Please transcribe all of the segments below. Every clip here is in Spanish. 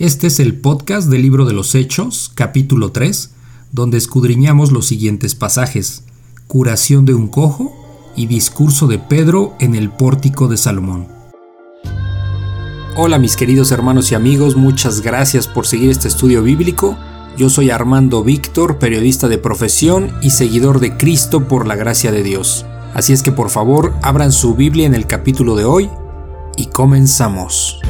Este es el podcast del libro de los Hechos, capítulo 3, donde escudriñamos los siguientes pasajes, curación de un cojo y discurso de Pedro en el pórtico de Salomón. Hola mis queridos hermanos y amigos, muchas gracias por seguir este estudio bíblico. Yo soy Armando Víctor, periodista de profesión y seguidor de Cristo por la gracia de Dios. Así es que por favor abran su Biblia en el capítulo de hoy y comenzamos.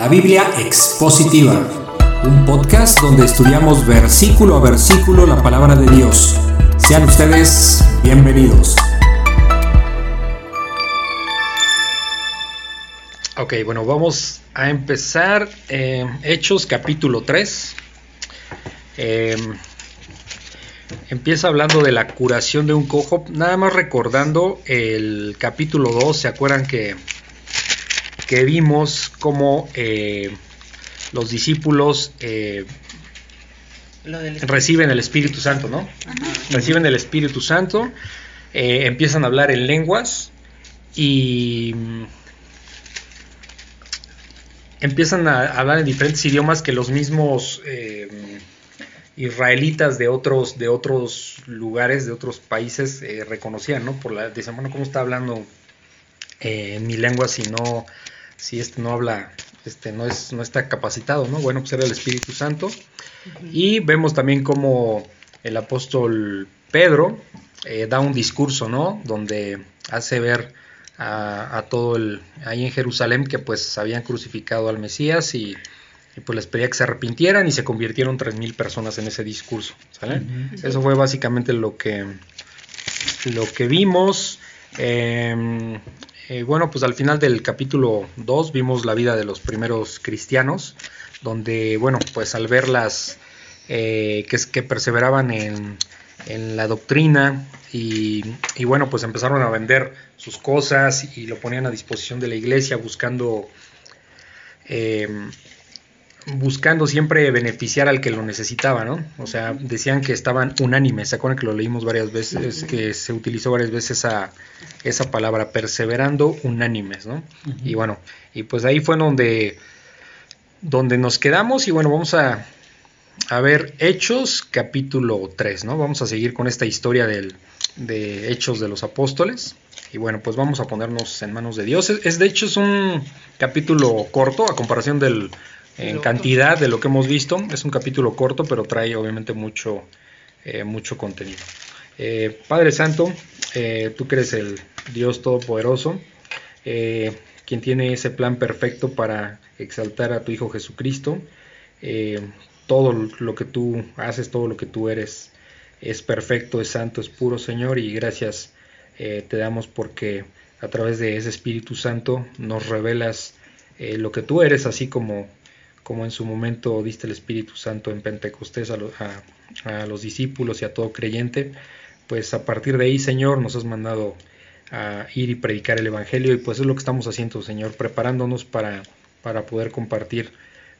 La Biblia Expositiva, un podcast donde estudiamos versículo a versículo la palabra de Dios. Sean ustedes bienvenidos. Ok, bueno, vamos a empezar eh, Hechos capítulo 3. Eh, empieza hablando de la curación de un cojo, nada más recordando el capítulo 2, ¿se acuerdan que, que vimos cómo eh, los discípulos eh, reciben el Espíritu Santo, ¿no? Reciben el Espíritu Santo, eh, empiezan a hablar en lenguas y mm, empiezan a hablar en diferentes idiomas que los mismos israelitas de otros, de otros lugares, de otros países, eh, reconocían, ¿no? Por la, decían, bueno, ¿cómo está hablando eh, en mi lengua si no, si este no habla, este no es, no está capacitado, ¿no? Bueno, pues era el Espíritu Santo. Y vemos también como el apóstol Pedro eh, da un discurso, ¿no? Donde hace ver a, a, todo el, ahí en Jerusalén que pues habían crucificado al Mesías y y pues les pedía que se arrepintieran y se convirtieron 3.000 personas en ese discurso. Eso fue básicamente lo que, lo que vimos. Em, eh, bueno, pues al final del capítulo 2 vimos la vida de los primeros cristianos, donde, bueno, pues al verlas eh, que, perseveraban en, en la doctrina y, y, bueno, pues empezaron a vender sus cosas y lo ponían a disposición de la iglesia buscando eh, buscando siempre beneficiar al que lo necesitaba, ¿no? O sea, decían que estaban unánimes, ¿se acuerdan que lo leímos varias veces, que se utilizó varias veces esa, esa palabra, perseverando unánimes, ¿no? Y bueno, y pues ahí fue donde, donde nos quedamos y bueno, vamos a, a ver Hechos capítulo 3, ¿no? Vamos a seguir con esta historia del, de Hechos de los Apóstoles. Y bueno, pues vamos a ponernos en manos de Dios. Es, de hecho es un capítulo corto a comparación del en cantidad de lo que hemos visto. Es un capítulo corto, pero trae obviamente mucho, eh, mucho contenido. Eh, Padre Santo, eh, tú que eres el Dios Todopoderoso, quien tiene ese plan perfecto para exaltar a tu Hijo Jesucristo. todo lo que tú haces, todo lo que tú eres, es perfecto, es santo, es puro, Señor, y gracias te damos porque a través de ese Espíritu Santo nos revelas lo que tú eres, así como como en su momento diste el Espíritu Santo en Pentecostés a, los discípulos y a todo creyente, pues a partir de ahí, Señor, nos has mandado a ir y predicar el Evangelio y pues es lo que estamos haciendo, Señor, preparándonos para, para poder compartir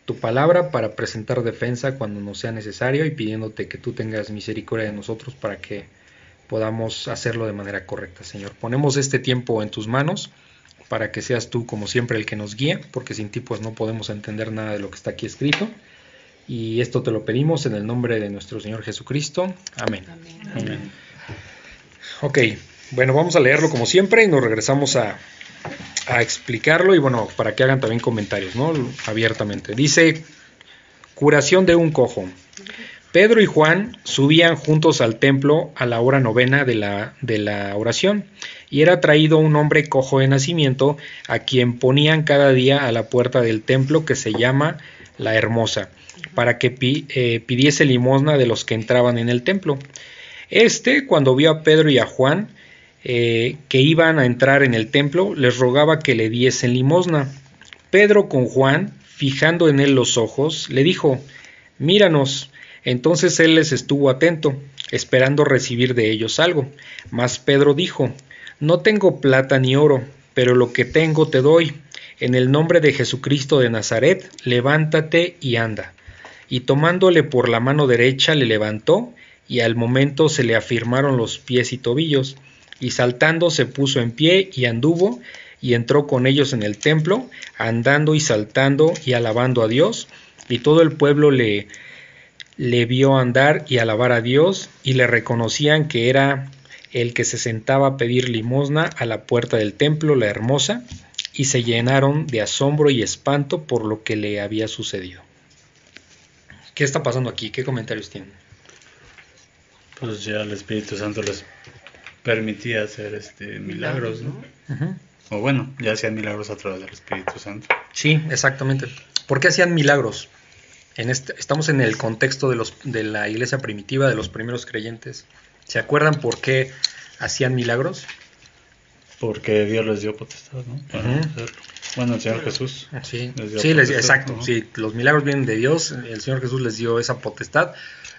tu palabra, para presentar defensa cuando nos sea necesario y pidiéndote que tú tengas misericordia de nosotros para que podamos hacerlo de manera correcta, Señor. Ponemos este tiempo en tus manos para que seas tú como siempre el que nos guíe, porque sin ti pues no podemos entender nada de lo que está aquí escrito. Y esto te lo pedimos en el nombre de nuestro Señor Jesucristo. Amén. Amén. Ok, bueno, vamos a leerlo como siempre y nos regresamos a, a explicarlo y bueno, para que hagan también comentarios, ¿no? Abiertamente. Dice, curación de un cojo. Pedro y Juan subían juntos al templo a la hora novena de la, de la oración y era traído un hombre cojo de nacimiento, a quien ponían cada día a la puerta del templo que se llama la Hermosa, para que eh, pidiese limosna de los que entraban en el templo. Este, cuando vio a Pedro y a Juan, eh, que iban a entrar en el templo, les rogaba que le diesen limosna. Pedro con Juan, fijando en él los ojos, le dijo, Míranos. Entonces él les estuvo atento, esperando recibir de ellos algo. Mas Pedro dijo, no tengo plata ni oro, pero lo que tengo te doy. En el nombre de Jesucristo de Nazaret, levántate y anda. Y tomándole por la mano derecha le levantó, y al momento se le afirmaron los pies y tobillos, y saltando se puso en pie y anduvo, y entró con ellos en el templo, andando y saltando y alabando a Dios, y todo el pueblo le, le vio andar y alabar a Dios, y le reconocían que era el que se sentaba a pedir limosna a la puerta del templo, la hermosa, y se llenaron de asombro y espanto por lo que le había sucedido. ¿Qué está pasando aquí? ¿Qué comentarios tienen? Pues ya el Espíritu Santo les permitía hacer este milagros, ¿no? O bueno, ya hacían milagros a través del Espíritu Santo. Sí, exactamente. ¿Por qué hacían milagros? En este, estamos en el contexto de, los, de la iglesia primitiva, de los primeros creyentes. ¿Se acuerdan por qué hacían milagros? Porque Dios les dio potestad, ¿no? Bueno, el Señor Jesús. Sí, sí exacto. Sí, los milagros vienen de Dios. El Señor Jesús les dio esa potestad.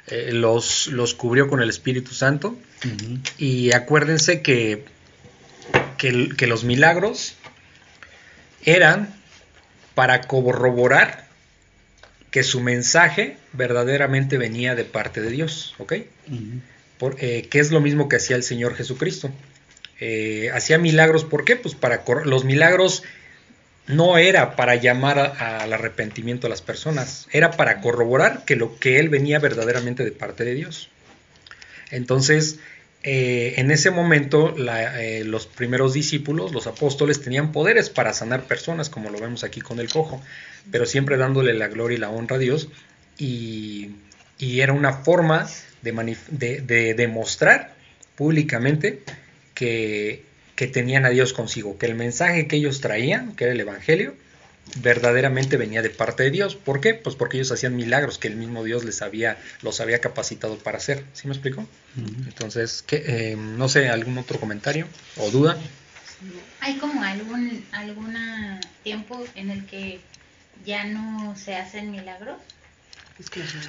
Eh, los, los cubrió con el Espíritu Santo. Y acuérdense que, que, los milagros eran para corroborar que su mensaje verdaderamente venía de parte de Dios, ¿ok? Eh, que es lo mismo que hacía el Señor Jesucristo. Eh, hacía milagros, ¿por qué? Pues para los milagros no era para llamar al arrepentimiento a las personas, era para corroborar que lo que él venía verdaderamente de parte de Dios. Entonces, eh, en ese momento, eh, los primeros discípulos, los apóstoles, tenían poderes para sanar personas, como lo vemos aquí con el cojo, pero siempre dándole la gloria y la honra a Dios, y, era una forma de demostrar públicamente que que tenían a Dios consigo, que el mensaje que ellos traían, que era el Evangelio, verdaderamente venía de parte de Dios. ¿Por qué? Pues porque ellos hacían milagros que el mismo Dios les había, los había capacitado para hacer. ¿Sí me explico? Entonces, ¿qué, eh, no sé, algún otro comentario o duda. ¿Hay como algún alguna tiempo en el que ya no se hacen milagros?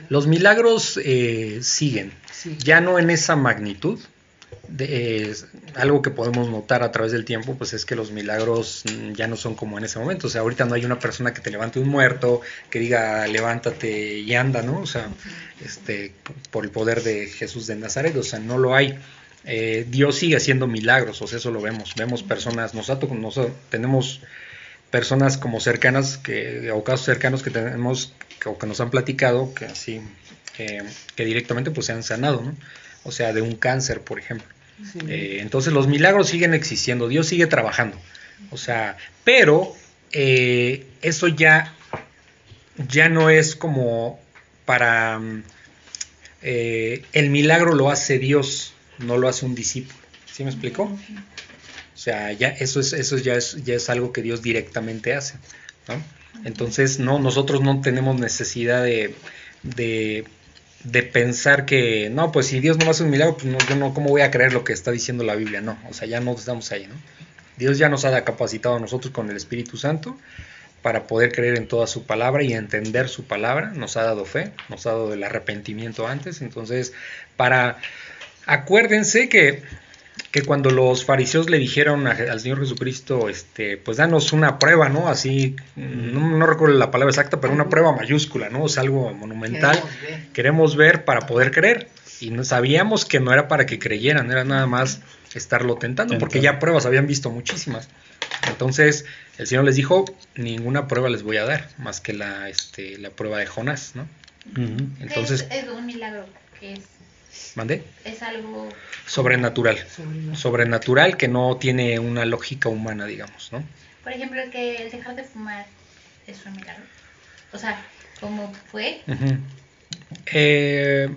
Los milagros eh, siguen, ya no en esa magnitud, algo que podemos notar a través del tiempo, pues es que los milagros mm, ya no son como en ese momento. O sea, ahorita no hay una persona que te levante un muerto, que diga levántate y anda, ¿no? O sea, este, por el poder de Jesús de Nazaret, o sea, no lo hay. Eh, Dios sigue haciendo milagros, o sea, eso lo vemos. Vemos personas, nosotros, nosotros tenemos personas como cercanas, que, o casos cercanos que tenemos, o que nos han platicado, que así, eh, que directamente pues se han sanado, ¿no? O sea, de un cáncer, por ejemplo. Eh, entonces los milagros siguen existiendo, Dios sigue trabajando, o sea, pero eh, eso ya, ya no es como para... Eh, el milagro lo hace Dios, no lo hace un discípulo. ¿Sí me explicó? O sea, ya eso es, eso ya es, ya es algo que Dios directamente hace. Entonces, no, nosotros no tenemos necesidad de, de de pensar que, no, pues si Dios no hace un milagro, pues no, yo no, ¿cómo voy a creer lo que está diciendo la Biblia? No, o sea, ya no estamos ahí, ¿no? Dios ya nos ha capacitado a nosotros con el Espíritu Santo para poder creer en toda su palabra y entender su palabra, nos ha dado fe, nos ha dado el arrepentimiento antes, entonces, para, acuérdense que que cuando los fariseos le dijeron al Señor Jesucristo, este, pues danos una prueba, ¿no? Así, no, recuerdo la palabra exacta, pero una prueba mayúscula, ¿no? Es algo monumental. Queremos ver. para poder creer. Y no, sabíamos que no era para que creyeran, era nada más estarlo tentando, porque ya pruebas habían visto muchísimas. Entonces, el Señor les dijo, ninguna prueba les voy a dar, más que la, este, la prueba de Jonás, ¿no? Entonces, es, un milagro que es ¿Mande? Es algo sobrenatural. sobrenatural. que no tiene una lógica humana, digamos, ¿no? Por ejemplo, el que el dejar de fumar es un milagro. O sea, ¿cómo fue? Eh,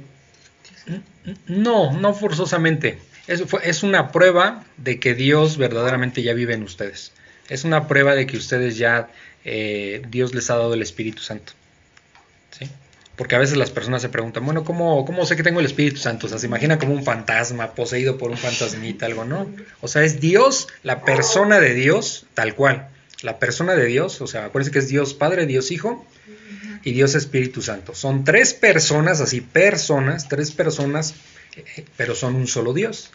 no, no forzosamente. Es, es una prueba de que Dios verdaderamente ya vive en ustedes. Es una prueba de que ustedes ya, eh, Dios les ha dado el Espíritu Santo. ¿Sí? Porque a veces las personas se preguntan, bueno, ¿cómo, ¿cómo sé que tengo el Espíritu Santo? O sea, se imagina como un fantasma, poseído por un fantasmita, algo, ¿no? O sea, es Dios, la persona de Dios, tal cual. La persona de Dios, o sea, acuérdense que es Dios Padre, Dios Hijo y Dios Espíritu Santo. Son tres personas, así, personas, tres personas, eh, pero son un solo Dios.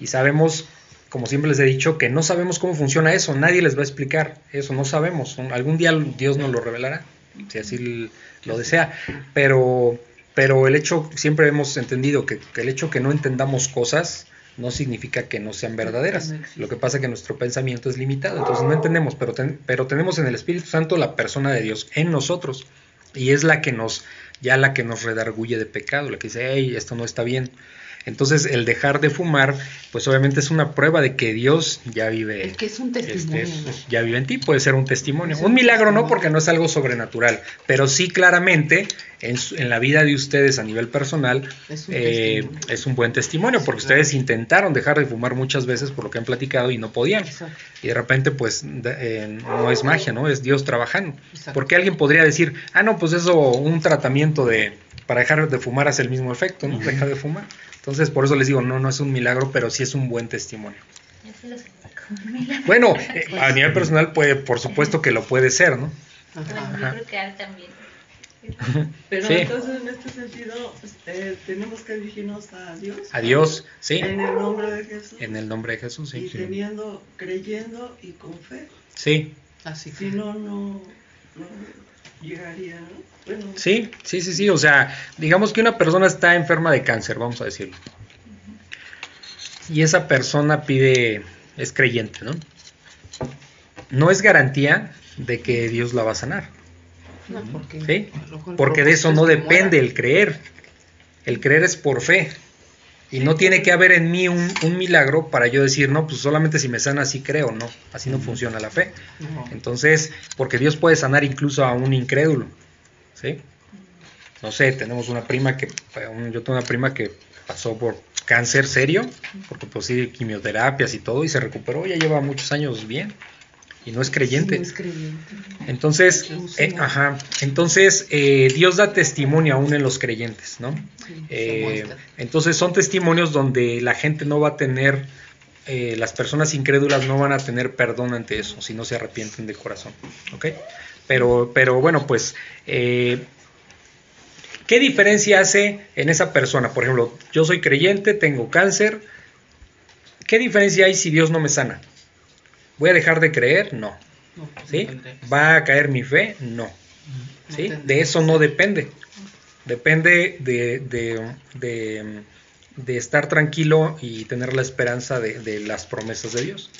Y sabemos, como siempre les he dicho, que no sabemos cómo funciona eso, nadie les va a explicar eso, no sabemos. Algún día Dios nos lo revelará, si así lo desea, pero, pero el hecho, siempre hemos entendido que, el hecho que no entendamos cosas no significa que no sean verdaderas. Lo que pasa es que nuestro pensamiento es limitado, entonces no entendemos, pero, pero tenemos en el Espíritu Santo la persona de Dios en nosotros y es la que nos, ya la que nos redarguye de pecado, la que dice, hey, esto no está bien. Entonces, el dejar de fumar, pues obviamente es una prueba de que Dios ya vive. Es que es un este, testimonio. ya vive en ti, puede ser un testimonio. un, milagro no, porque no es algo sobrenatural, pero sí claramente en, en la vida de ustedes a nivel personal es un, eh, es un buen testimonio, porque ustedes intentaron dejar de fumar muchas veces por lo que han platicado y no podían. Y de repente, pues eh, no es magia, ¿no? Es Dios trabajando. Porque alguien podría decir, ah, no, pues eso, un tratamiento de para dejar de fumar hace el mismo efecto, ¿no? Deja de fumar. Entonces, por eso les digo, no, no es un milagro, pero sí es un buen testimonio. Bueno, eh, a nivel personal, puede, por supuesto que lo puede ser, ¿no? Ajá. yo creo que también. Pero entonces en este sentido este, tenemos que dirigirnos a Dios. A Dios, sí. En el nombre de Jesús. En el nombre de Jesús, sí. Y teniendo, creyendo y con fe. Sí. Así. Si no, no, no llegaría, ¿no? Sí, sí, sí, sí. O sea, digamos que una persona está enferma de cáncer, vamos a decirlo. Y esa persona pide, es creyente, ¿no? No es garantía de que Dios la va a sanar. No, porque, ¿Sí? porque de eso no depende el creer. El creer es por fe. Y no tiene que haber en mí un, milagro para yo decir, no, pues solamente si me sana así creo, no, así no funciona la fe. Entonces, porque Dios puede sanar incluso a un incrédulo. ¿sí? No sé, tenemos una prima que, yo tengo una prima que pasó por cáncer serio, porque pues sí, quimioterapias y todo, y se recuperó, ya lleva muchos años bien, y no es creyente. Entonces, eh, ajá, entonces eh, Dios da testimonio aún en los creyentes, ¿no? Eh, entonces son testimonios donde la gente no va a tener, las personas incrédulas no van a tener perdón ante eso, si no se arrepienten de corazón, ¿ok? Pero, pero bueno, pues, ¿qué diferencia hace en esa persona? Por ejemplo, yo soy creyente, tengo cáncer. ¿Qué diferencia hay si Dios no me sana? ¿Voy a dejar de creer? No. ¿Sí? ¿Va a caer mi fe? No. ¿Sí? De eso no depende. Depende de, de, de, estar tranquilo y tener la esperanza de, las promesas de Dios.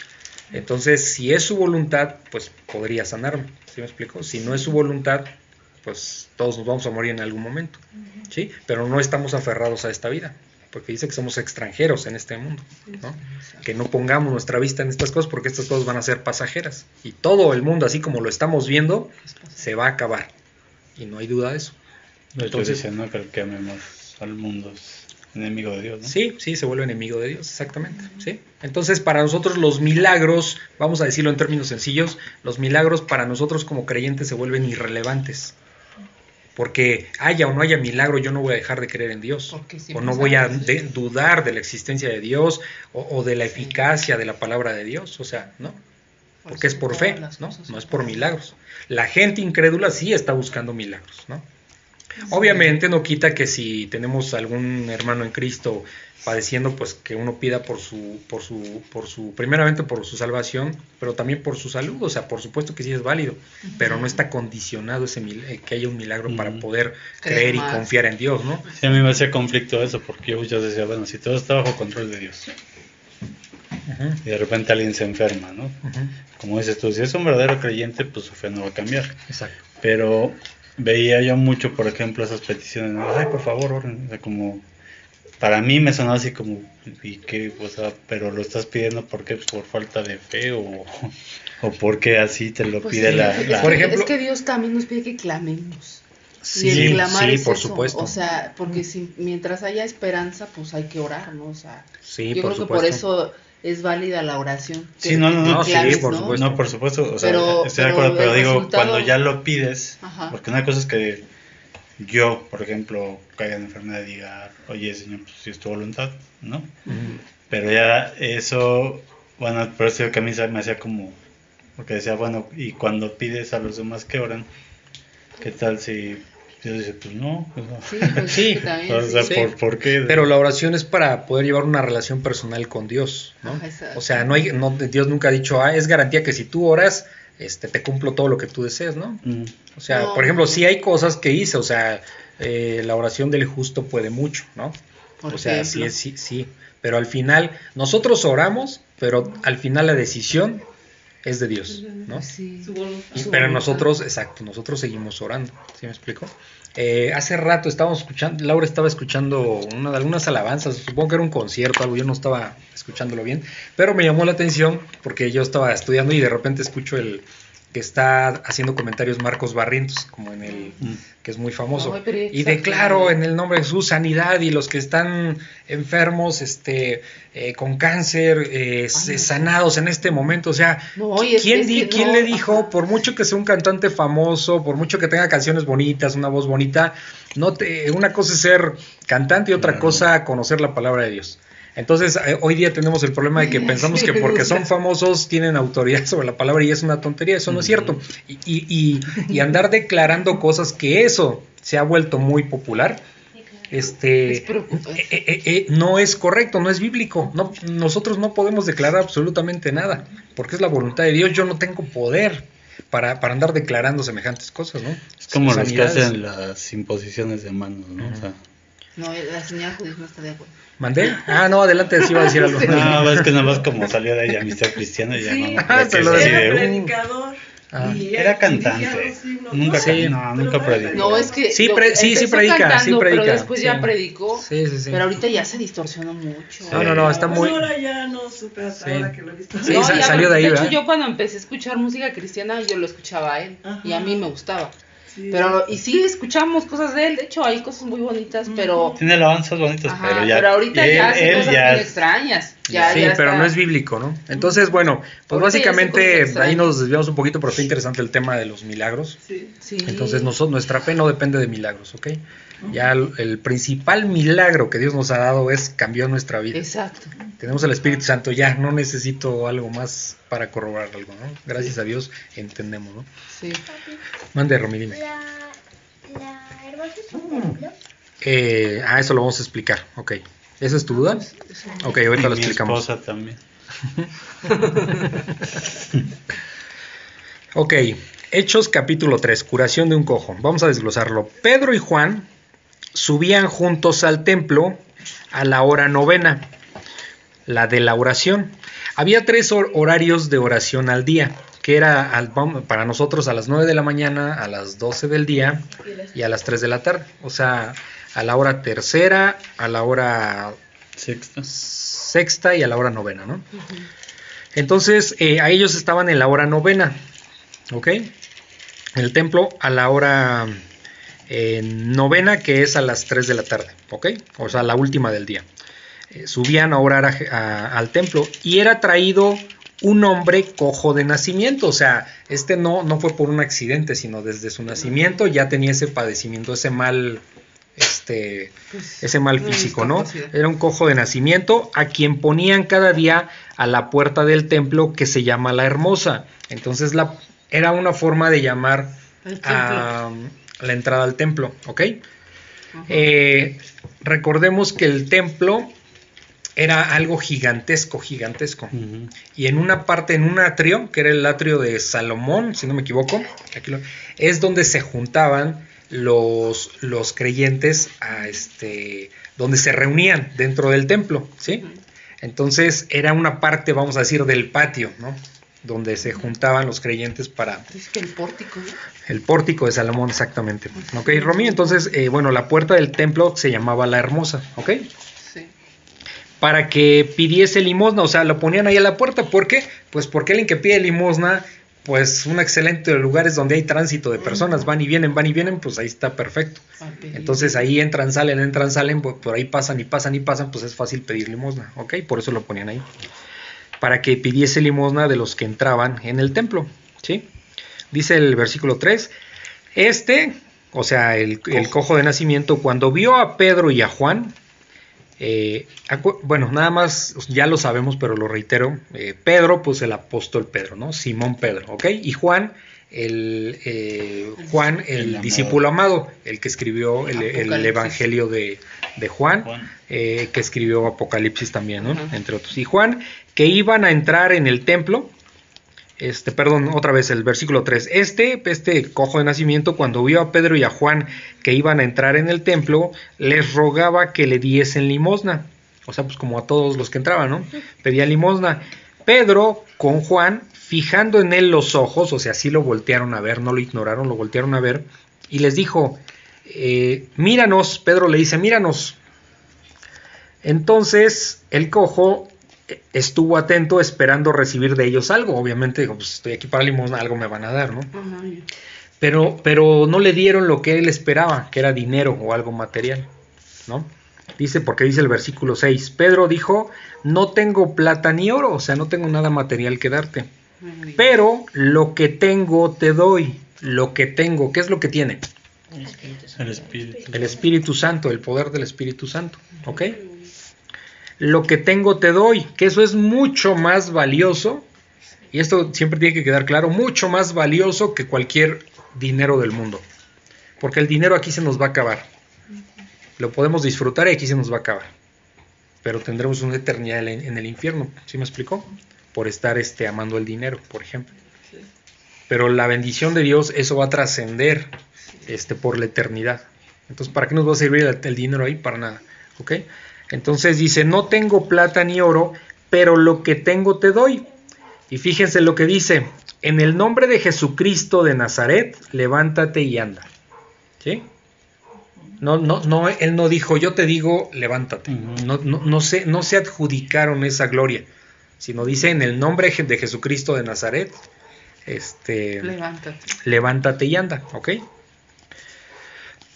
Entonces, si es su voluntad, pues podría sanarme. ¿Sí me explico? Si no es su voluntad, pues todos nos vamos a morir en algún momento. ¿Sí? Pero no estamos aferrados a esta vida. Porque dice que somos extranjeros en este mundo. ¿no? Que no pongamos nuestra vista en estas cosas porque estas cosas van a ser pasajeras. Y todo el mundo, así como lo estamos viendo, se va a acabar. Y no hay duda de eso. Entonces, dice, no creo que amemos al mundo enemigo de Dios. Sí, sí, se vuelve enemigo de Dios, exactamente. ¿sí? Entonces, para nosotros los milagros, vamos a decirlo en términos sencillos, los milagros para nosotros como creyentes se vuelven irrelevantes. Porque haya o no haya milagro, yo no voy a dejar de creer en Dios. O no voy a dudar de la existencia de Dios o, de la eficacia de la palabra de Dios. O sea, ¿no? Porque es por fe, ¿no? No es por milagros. La gente incrédula sí está buscando milagros, ¿no? Obviamente no quita que si tenemos algún hermano en Cristo padeciendo, pues que uno pida por su, por su, por su, primeramente por su salvación, pero también por su salud, o sea, por supuesto que sí es válido, pero no está condicionado ese eh, que haya un milagro para poder creer y confiar en Dios, ¿no? Sí, a mí me hacía conflicto eso, porque yo muchas decía, bueno, si todo está bajo control de Dios, y de repente alguien se enferma, ¿no? Como dices tú, si es un verdadero creyente, pues su fe no va a cambiar. Exacto. Pero veía yo mucho, por ejemplo, esas peticiones, ay, por favor, oren, como para mí me sonó así como, ¿y qué? O sea, pero lo estás pidiendo porque por falta de fe o, o porque así te lo pues pide la, Es, por ejemplo, es que Dios también nos pide que clamemos. Sí, y el clamar sí, por supuesto. O sea, porque si, mientras haya esperanza, pues hay que orar, ¿no? O sea, sí, yo creo que por eso es válida la oración. sí, no, no, no, sí, por supuesto. No, por supuesto, o sea, estoy de acuerdo, pero digo, cuando ya lo pides, porque una cosa es que yo, por ejemplo, caiga en enfermedad y diga, oye, Señor, pues si es tu voluntad, ¿no? Pero ya eso, bueno, por eso que a mí me hacía como, porque decía, bueno, y cuando pides a los demás que oran, ¿qué tal si Dios dice, pues no, pues no. Sí, pues, o sea, ¿por, qué? Pero la oración es para poder llevar una relación personal con Dios, ¿no? o sea, no hay, no, Dios nunca ha dicho, ah, es garantía que si tú oras, este, te cumplo todo lo que tú desees, ¿no? O sea, por ejemplo, sí hay cosas que hice, o sea, eh, la oración del justo puede mucho, ¿no? o sea, sí, es, sí, sí, pero al final nosotros oramos, pero al final la decisión es de Dios, ¿no? Sí. pero nosotros, exacto, nosotros seguimos orando, ¿sí me explico? Eh, hace rato estábamos escuchando, Laura estaba escuchando una, algunas alabanzas, supongo que era un concierto, algo, yo no estaba escuchándolo bien, pero me llamó la atención porque yo estaba estudiando y de repente escucho el, que está haciendo comentarios Marcos Barrientos, como en el mm. que es muy famoso. y declaro en el nombre de Jesús sanidad y los que están enfermos, este, eh, con cáncer, eh, sanados en este momento. O sea, ¿quién, ¿quién le dijo, por mucho que sea un cantante famoso, por mucho que tenga canciones bonitas, una voz bonita, no te, una cosa es ser cantante y otra cosa conocer la palabra de Dios? Entonces, eh, hoy día tenemos el problema de que pensamos que porque son famosos tienen autoridad sobre la palabra y es una tontería, eso no es cierto. Y, y, y, andar declarando cosas que eso se ha vuelto muy popular, este eh, eh, no es correcto, no es bíblico. No, nosotros no podemos declarar absolutamente nada, porque es la voluntad de Dios. Yo no tengo poder para, para andar declarando semejantes cosas, ¿no? Es como los que hacen las imposiciones de manos, ¿no? o sea, no, la señora Judith no está de acuerdo. ¿Mandé? Ah, no, adelante, sí iba a decir algo. No, es que nada más como salió de ella Mr. Cristiano y ya no. Ah, se lo Era predicador. Ah, era cantante. Nunca, sí, no, nunca predicó. No, es que sí, sí, sí predica, sí predica. Pero después ya predicó. Sí, sí, sí. Pero ahorita ya se distorsionó mucho. No, no, no, está muy. Ahora ya no supe hasta ahora que lo he visto. Sí, salió de ahí, De hecho, yo cuando empecé a escuchar música cristiana, yo lo escuchaba a él. Y a mí me gustaba. Pero, y sí, escuchamos cosas de él, de hecho hay cosas muy bonitas, pero... Tiene alabanzas bonitas, pero ya... Pero ahorita ya hace cosas muy extrañas. Ya, sí, pero no es bíblico, ¿no? Entonces, bueno, pues básicamente ahí nos desviamos un poquito, pero está interesante el tema de los milagros. Sí. sí. Entonces, nosotros, nuestra fe no depende de milagros, ¿ok? Ya el, principal milagro que Dios nos ha dado es cambió nuestra vida. Exacto. Tenemos el Espíritu Santo, ya no necesito algo más para corroborar algo, ¿no? Gracias a Dios entendemos, ¿no? Sí. Mande, Romy, La, la hermosa es un templo. Eh, ah, eso lo vamos a explicar, ok. ¿Esa es tu duda? Ok, ahorita lo explicamos. Mi también. ok, Hechos capítulo 3, curación de un cojo. Vamos a desglosarlo. Pedro y Juan subían juntos al templo a la hora novena, la de la oración. Había tres horarios de oración al día, que era para nosotros a las 9 de la mañana, a las 12 del día y a las 3 de la tarde. O sea, a la hora tercera, a la hora sexta, sexta y a la hora novena, ¿no? Entonces, eh, a ellos estaban en la hora novena, ¿ok? En el templo a la hora novena, que es a las 3 de la tarde, ¿ok? O sea, la última del día. Eh, subían a orar al templo y era traído un hombre cojo de nacimiento, o sea, este no, no fue por un accidente, sino desde su nacimiento ya tenía ese padecimiento, ese mal, este, pues, ese mal físico, ¿no? Era un cojo de nacimiento a quien ponían cada día a la puerta del templo que se llama la hermosa. Entonces la, era una forma de llamar a la entrada al templo, ¿ok? Eh, recordemos que el templo era algo gigantesco, gigantesco. Y en una parte, en un atrio, que era el atrio de Salomón, si no me equivoco, es donde se juntaban los, los creyentes a este, donde se reunían dentro del templo, ¿sí? Entonces era una parte, vamos a decir, del patio, ¿no? Donde se juntaban los creyentes para... Es que el pórtico, ¿no? El pórtico de Salomón, exactamente. Ok, Romy, entonces, eh, bueno, la puerta del templo se llamaba la hermosa, ¿ok? Sí. Para que pidiese limosna, o sea, lo ponían ahí a la puerta, ¿por qué? Pues porque alguien que pide limosna, pues un excelente lugar es donde hay tránsito de personas, van y vienen, van y vienen, pues ahí está perfecto. Entonces ahí entran, salen, entran, salen, pues por ahí pasan y pasan y pasan, pues es fácil pedir limosna, ¿ok? Por eso lo ponían ahí para que pidiese limosna de los que entraban en el templo. ¿sí? Dice el versículo 3, este, o sea, el, cojo de nacimiento, cuando vio a Pedro y a Juan, eh, bueno, nada más, ya lo sabemos, pero lo reitero, eh, Pedro, pues el apóstol Pedro, ¿no? Simón Pedro, ¿ok? Y Juan, el, eh, Juan, el, discípulo amado, el que escribió el, Evangelio de, Juan, que escribió Apocalipsis también, ¿no? Entre otros. Y Juan que iban a entrar en el templo este, perdón, otra vez el versículo 3. Este, este cojo de nacimiento, cuando vio a Pedro y a Juan que iban a entrar en el templo, les rogaba que le diesen limosna. O sea, pues como a todos los que entraban, ¿no? Pedía limosna. Pedro con Juan, fijando en él los ojos, o sea, sí lo voltearon a ver, no lo ignoraron, lo voltearon a ver, y les dijo, eh, míranos, Pedro le dice, míranos. Entonces el cojo estuvo atento esperando recibir de ellos algo. Obviamente, dijo, pues estoy aquí para limosna, algo me van a dar, ¿no? Pero, pero no le dieron lo que él esperaba, que era dinero o algo material, ¿no? Dice, porque dice el versículo 6, Pedro dijo, no tengo plata ni oro, o sea, no tengo nada material que darte, pero lo que tengo te doy, lo que tengo, ¿qué es lo que tiene? El Espíritu. El Espíritu Santo, el poder del Espíritu Santo, ¿ok? Lo que tengo te doy, que eso es mucho más valioso, y esto siempre tiene que quedar claro, mucho más valioso que cualquier dinero del mundo, porque el dinero aquí se nos va a acabar, lo podemos disfrutar y aquí se nos va a acabar, pero tendremos una eternidad en el infierno, ¿sí me explicó? Por estar este, amando el dinero, por ejemplo. Pero la bendición de Dios, eso va a trascender este, por la eternidad. Entonces, ¿para qué nos va a servir el, el dinero ahí? Para nada. ¿Ok? Entonces dice, no tengo plata ni oro, pero lo que tengo te doy. Y fíjense lo que dice, en el nombre de Jesucristo de Nazaret, levántate y anda. ¿Sí? No, no, no, él no dijo, yo te digo, levántate. no, no, no, se, no se adjudicaron esa gloria, sino dice, en el nombre de Jesucristo de Nazaret, este, levántate. levántate y anda, ¿ok?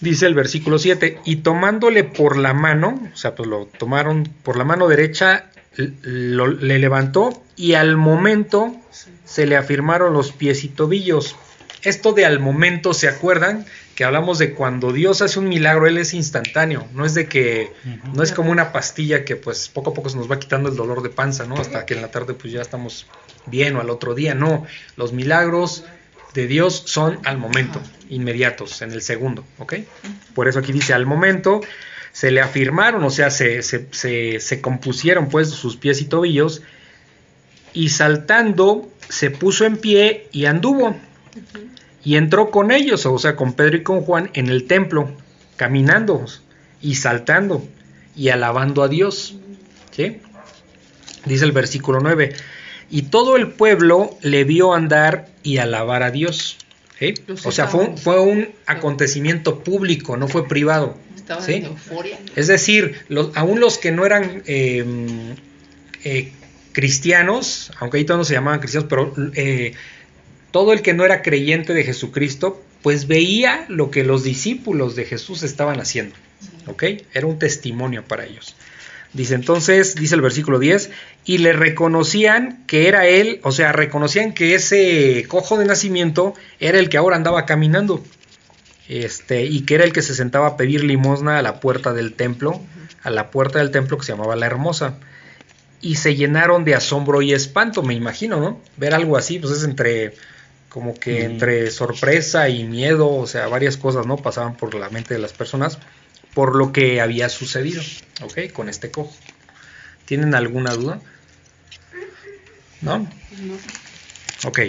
Dice el versículo 7, y tomándole por la mano, o sea, pues lo tomaron por la mano derecha, lo, le levantó y al momento se le afirmaron los pies y tobillos. Esto de al momento, ¿se acuerdan? Que hablamos de cuando Dios hace un milagro, Él es instantáneo, no es de que, no es como una pastilla que pues poco a poco se nos va quitando el dolor de panza, ¿no? Hasta que en la tarde pues ya estamos bien o al otro día, no, los milagros de Dios son al momento, inmediatos, en el segundo, ¿ok? Por eso aquí dice al momento, se le afirmaron, o sea, se, se, compusieron pues sus pies y tobillos, y saltando se puso en pie y anduvo, y entró con ellos, o sea, con Pedro y con Juan en el templo, caminando y saltando y alabando a Dios, ¿sí? Dice el versículo 9, y todo el pueblo le vio andar y alabar a Dios. O sea, fue un, fue un acontecimiento público, no fue privado. ¿sí? euforia. Es decir, los, aún los que no eran eh, eh, cristianos, aunque ahí todos no se llamaban cristianos, pero eh, todo el que no era creyente de Jesucristo, pues veía lo que los discípulos de Jesús estaban haciendo. ¿Ok? Era un testimonio para ellos. Dice entonces, dice el versículo 10, y le reconocían que era él, o sea, reconocían que ese cojo de nacimiento era el que ahora andaba caminando, este, y que era el que se sentaba a pedir limosna a la puerta del templo, a la puerta del templo que se llamaba La Hermosa. Y se llenaron de asombro y espanto, me imagino, ¿no? Ver algo así, pues es entre, como que entre sorpresa y miedo, o sea, varias cosas, ¿no? Pasaban por la mente de las personas por lo que había sucedido, ¿ok? Con este cojo. ¿Tienen alguna duda? ¿No? Ok.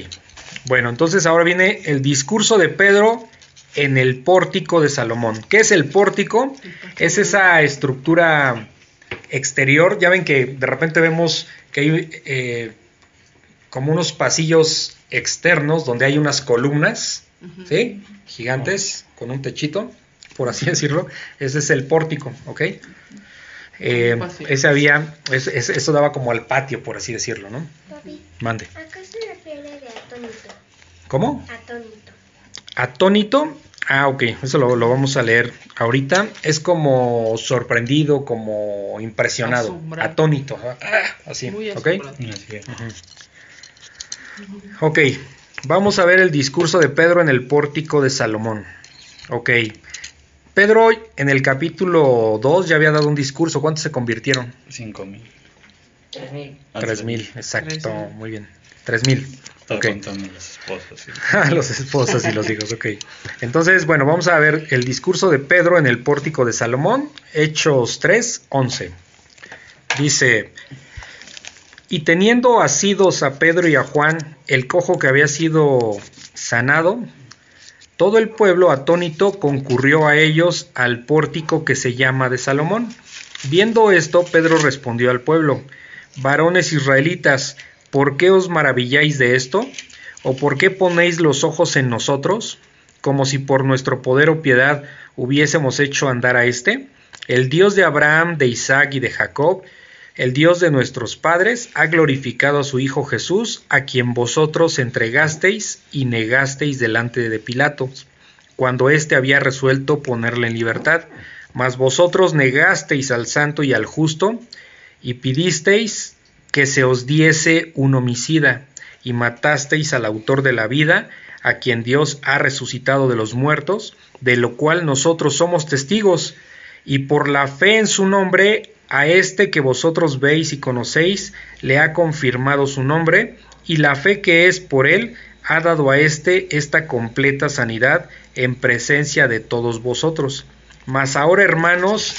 Bueno, entonces ahora viene el discurso de Pedro en el pórtico de Salomón. ¿Qué es el pórtico? Es esa estructura exterior. Ya ven que de repente vemos que hay eh, como unos pasillos externos donde hay unas columnas, ¿sí? Gigantes, con un techito por así decirlo, ese es el pórtico, ¿ok? Eh, ese había, eso daba como al patio, por así decirlo, ¿no? Mande. ¿A qué se refiere de atónito? ¿Cómo? Atónito. Atónito. Ah, ok, eso lo, vamos a leer ahorita. Es como sorprendido, como impresionado. Atónito. Ah, así, ¿ok? Ok, vamos a ver el discurso de Pedro en el pórtico de Salomón. Ok, Pedro en el capítulo 2 ya había dado un discurso. ¿Cuántos se convirtieron? Cinco mil. Tres mil. Tres mil, exacto. Muy bien. Tres mil. Okay. contando las esposas. ¿sí? los esposas y los hijos, ok. Entonces, bueno, vamos a ver el discurso de Pedro en el pórtico de Salomón, Hechos 3, 11. Dice, Y teniendo asidos a Pedro y a Juan, el cojo que había sido sanado, todo el pueblo atónito concurrió a ellos al pórtico que se llama de Salomón. Viendo esto, Pedro respondió al pueblo, varones israelitas, ¿por qué os maravilláis de esto? ¿O por qué ponéis los ojos en nosotros, como si por nuestro poder o piedad hubiésemos hecho andar a éste? El Dios de Abraham, de Isaac y de Jacob, el Dios de nuestros padres ha glorificado a su Hijo Jesús, a quien vosotros entregasteis y negasteis delante de Pilato, cuando éste había resuelto ponerle en libertad. Mas vosotros negasteis al santo y al justo, y pidisteis que se os diese un homicida, y matasteis al autor de la vida, a quien Dios ha resucitado de los muertos, de lo cual nosotros somos testigos, y por la fe en su nombre a este que vosotros veis y conocéis, le ha confirmado su nombre, y la fe que es por él ha dado a éste esta completa sanidad en presencia de todos vosotros. Mas ahora, hermanos,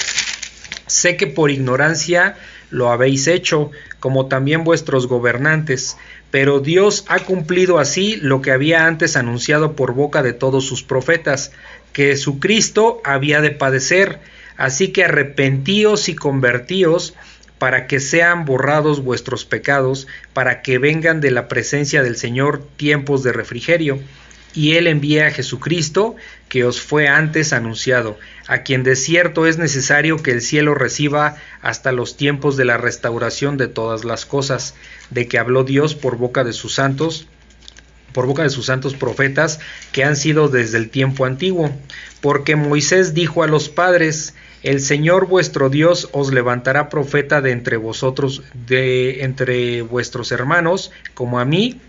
sé que por ignorancia lo habéis hecho, como también vuestros gobernantes, pero Dios ha cumplido así lo que había antes anunciado por boca de todos sus profetas, que su Cristo había de padecer, Así que arrepentíos y convertíos para que sean borrados vuestros pecados, para que vengan de la presencia del Señor tiempos de refrigerio. Y Él envía a Jesucristo, que os fue antes anunciado, a quien de cierto es necesario que el cielo reciba hasta los tiempos de la restauración de todas las cosas, de que habló Dios por boca de sus santos, por boca de sus santos profetas, que han sido desde el tiempo antiguo. Porque Moisés dijo a los padres, el Señor vuestro Dios os levantará profeta de entre vosotros, de entre vuestros hermanos, como a mí,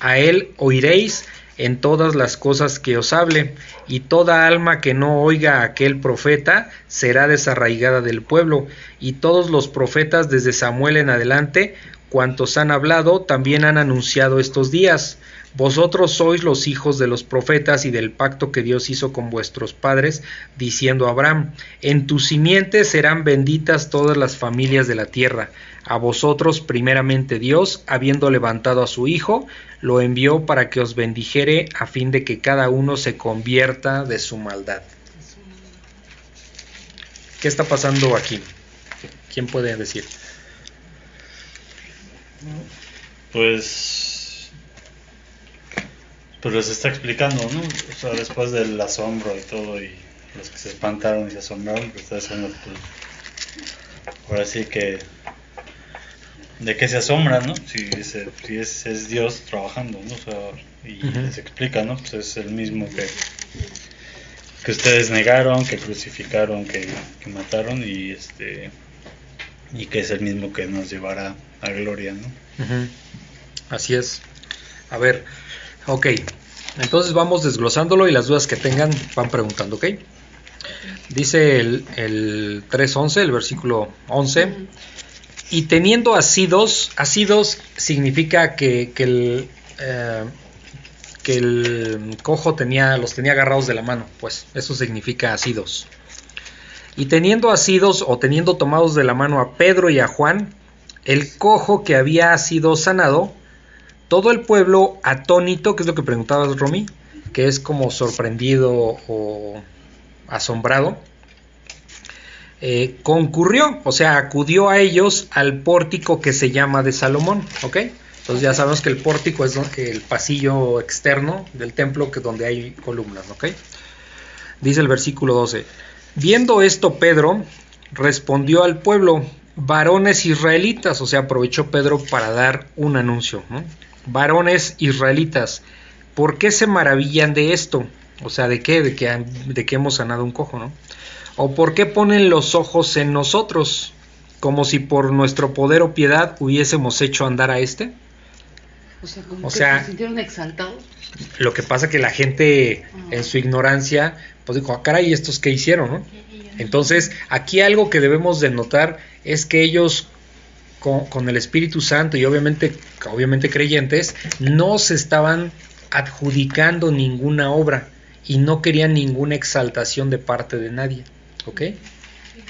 a él oiréis en todas las cosas que os hable, y toda alma que no oiga a aquel profeta será desarraigada del pueblo, y todos los profetas desde Samuel en adelante, cuantos han hablado, también han anunciado estos días. Vosotros sois los hijos de los profetas y del pacto que Dios hizo con vuestros padres, diciendo a Abraham, en tu simiente serán benditas todas las familias de la tierra. A vosotros primeramente Dios, habiendo levantado a su Hijo, lo envió para que os bendijere a fin de que cada uno se convierta de su maldad. ¿Qué está pasando aquí? ¿Quién puede decir? Pues pues les está explicando, ¿no? O sea, después del asombro y todo, y los que se espantaron y se asombraron, pues está diciendo, pues, ahora sí que, ¿de qué se asombran, no? Si, si es, es, Dios trabajando, ¿no? O sea, y les explica, ¿no? Pues es el mismo que, que ustedes negaron, que crucificaron, que, que mataron, y este y que es el mismo que nos llevará a gloria, ¿no? Así es. A ver, Ok, entonces vamos desglosándolo y las dudas que tengan van preguntando, ¿ok? Dice el, el 3.11, el versículo 11, y teniendo asidos, asidos significa que, que el, eh, que el cojo tenía, los tenía agarrados de la mano, pues eso significa asidos. Y teniendo asidos o teniendo tomados de la mano a Pedro y a Juan, el cojo que había sido sanado, todo el pueblo atónito, que es lo que preguntabas, Romy, que es como sorprendido o asombrado, eh, concurrió, o sea, acudió a ellos al pórtico que se llama de Salomón, ¿ok? Entonces ya sabemos que el pórtico es el pasillo externo del templo que donde hay columnas, ¿ok? Dice el versículo 12. Viendo esto, Pedro respondió al pueblo, varones israelitas, o sea, aprovechó Pedro para dar un anuncio, ¿no? Varones israelitas, ¿por qué se maravillan de esto? O sea, ¿de qué? De que, de que hemos sanado un cojo, ¿no? ¿O por qué ponen los ojos en nosotros, como si por nuestro poder o piedad hubiésemos hecho andar a este? O sea, como que se sintieron exaltados. Lo que pasa que la gente, ah. en su ignorancia, pues dijo, ah, caray, ¿estos qué hicieron, no? Entonces, aquí algo que debemos de notar es que ellos con, el Espíritu Santo y obviamente, obviamente creyentes, no se estaban adjudicando ninguna obra y no querían ninguna exaltación de parte de nadie. ¿Ok?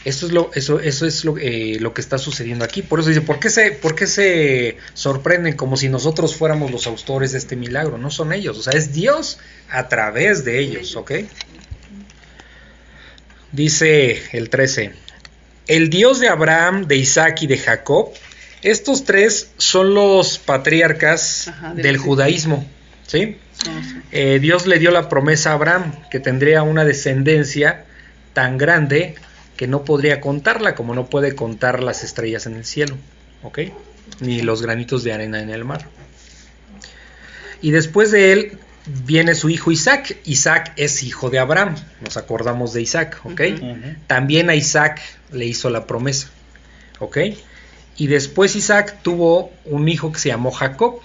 Eso es lo, eso, eso es lo, eh, lo que está sucediendo aquí. Por eso dice, ¿por qué, se, ¿por qué se sorprenden como si nosotros fuéramos los autores de este milagro? No son ellos, o sea, es Dios a través de ellos, ¿ok? Dice el 13, el Dios de Abraham, de Isaac y de Jacob, estos tres son los patriarcas del judaísmo, ¿sí? Eh, Dios le dio la promesa a Abraham que tendría una descendencia tan grande que no podría contarla como no puede contar las estrellas en el cielo, ¿ok? Ni los granitos de arena en el mar. Y después de él viene su hijo Isaac. Isaac es hijo de Abraham, nos acordamos de Isaac, ¿ok? También a Isaac le hizo la promesa, ¿ok? Y después Isaac tuvo un hijo que se llamó Jacob,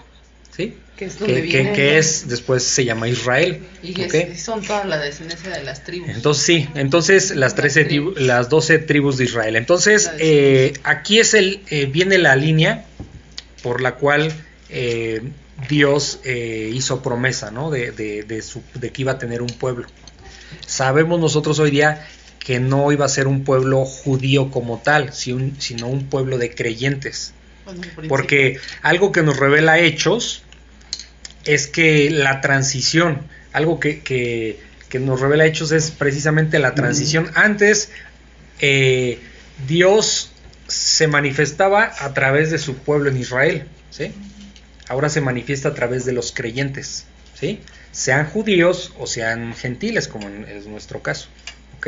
¿sí? Que es, que, es después se llama Israel. Y son todas la descendencia de las tribus. Entonces sí, entonces las, 13 tribus, las 12 tribus de Israel. Entonces eh, aquí es el, eh, viene la línea por la cual eh, Dios hizo promesa, ¿no? De, de, su, de que iba a tener un pueblo. Sabemos nosotros hoy día que no iba a ser un pueblo judío como tal, sino un pueblo de creyentes. Porque algo que nos revela Hechos es que la transición, algo que, que, nos revela Hechos es precisamente la transición. Antes, eh, Dios se manifestaba a través de su pueblo en Israel, ¿sí? Ahora se manifiesta a través de los creyentes, ¿sí? Sean judíos o sean gentiles, como en, nuestro caso, ¿ok?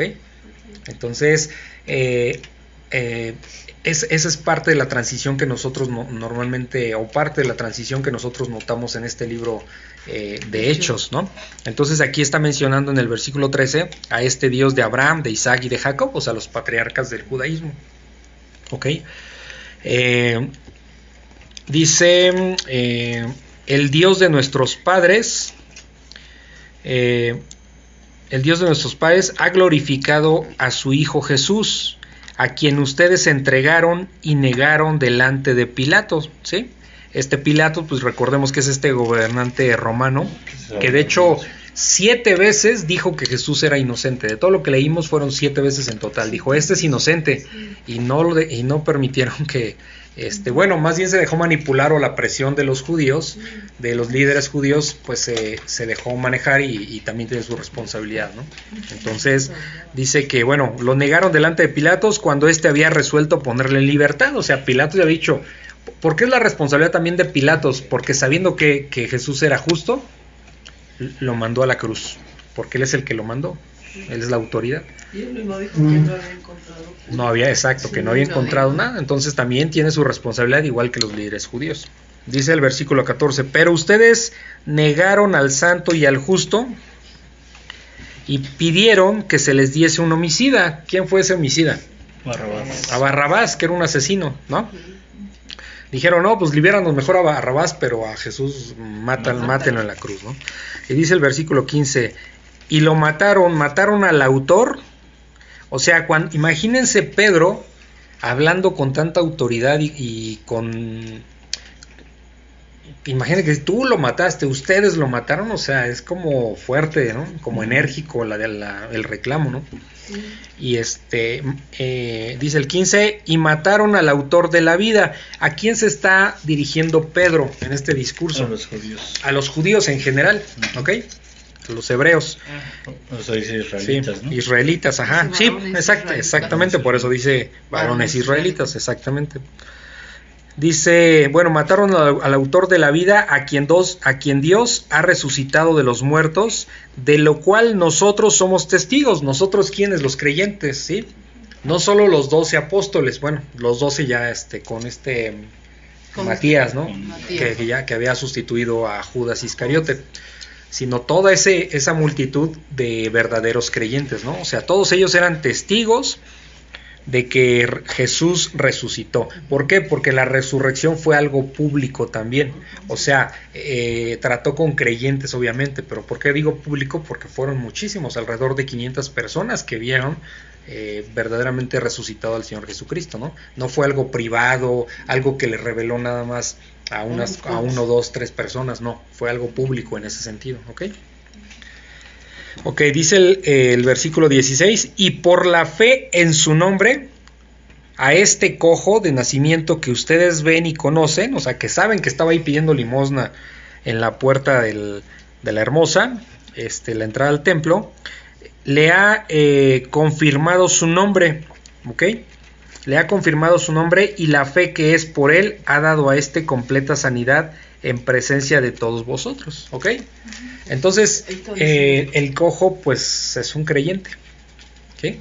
Entonces, eh, eh, esa es parte de la transición que nosotros normalmente, o parte de la transición que nosotros notamos en este libro eh, de Hechos, ¿no? Entonces aquí está mencionando en el versículo 13 a este Dios de Abraham, de Isaac y de Jacob, o sea, los patriarcas del judaísmo. ¿Ok? Dice, eh, el Dios de nuestros padres, el Dios de nuestros padres ha glorificado a su Hijo Jesús a quien ustedes entregaron y negaron delante de Pilato, ¿sí? Este Pilato, pues recordemos que es este gobernante romano, que de hecho siete veces dijo que Jesús era inocente. De todo lo que leímos fueron siete veces en total. Dijo, este es inocente. Y no, y no permitieron que, este, bueno, más bien se dejó manipular o la presión de los judíos, de los líderes judíos, pues se dejó manejar y, también tiene su responsabilidad, ¿no? Entonces dice que, bueno, lo negaron delante de Pilatos cuando éste había resuelto ponerle en libertad, o sea, Pilatos ya ha dicho, ¿por qué es la responsabilidad también de Pilatos? Porque sabiendo que, que Jesús era justo, lo mandó a la cruz, porque él es el que lo mandó. Él es la autoridad. Y él mismo dijo que no había encontrado. No había, exacto, que no había encontrado nada. Entonces también tiene su responsabilidad igual que los líderes judíos. Dice el versículo 14, pero ustedes negaron al santo y al justo y pidieron que se les diese un homicida. ¿Quién fue ese homicida? Barrabás. A Barrabás, que era un asesino, ¿no? Dijeron, no, pues libéranos mejor a Barrabás, pero a Jesús matan, mátenlo en la cruz, ¿no? Y dice el versículo 15, y lo mataron, mataron al autor. O sea, cuando, imagínense Pedro hablando con tanta autoridad y, con... Imagínense que tú lo mataste, ustedes lo mataron, o sea, es como fuerte, ¿no? Como enérgico la, la, el reclamo, ¿no? Y este, eh, dice el 15, y mataron al autor de la vida. ¿A quién se está dirigiendo Pedro en este discurso? A los judíos. A los judíos en general, ¿ok? Los hebreos. O sea, dice israelitas, ¿no? Israelitas, ajá. Sí, exacto, exactamente, por eso dice varones israelitas, exactamente. Dice, bueno, mataron al, autor de la vida, a quien, dos, a quien Dios ha resucitado de los muertos, de lo cual nosotros somos testigos, nosotros quienes, los creyentes, ¿sí? No solo los doce apóstoles, bueno, los doce ya este, con este Matías, ¿no? Que, ya que había sustituido a Judas Iscariote sino toda esa multitud de verdaderos creyentes, ¿no? O sea, todos ellos eran testigos de que Jesús resucitó. ¿Por qué? Porque la resurrección fue algo público también. O sea, eh, trató con creyentes, obviamente, pero ¿por qué digo público? Porque fueron muchísimos, alrededor de 500 personas que vieron eh, verdaderamente resucitado al Señor Jesucristo, ¿no? No fue algo privado, algo que le reveló nada más a, unas, a uno, dos, tres personas, no, fue algo público en ese sentido, ¿ok? Ok, dice el, el versículo 16, y por la fe en su nombre, a este cojo de nacimiento que ustedes ven y conocen, o sea, que saben que estaba ahí pidiendo limosna en la puerta del- de la hermosa, este, la entrada al templo, le ha eh, confirmado su nombre, ¿ok? Le ha confirmado su nombre y la fe que es por él ha dado a este completa sanidad en presencia de todos vosotros, ¿ok? Entonces, eh, el cojo, pues, es un creyente, ¿ok?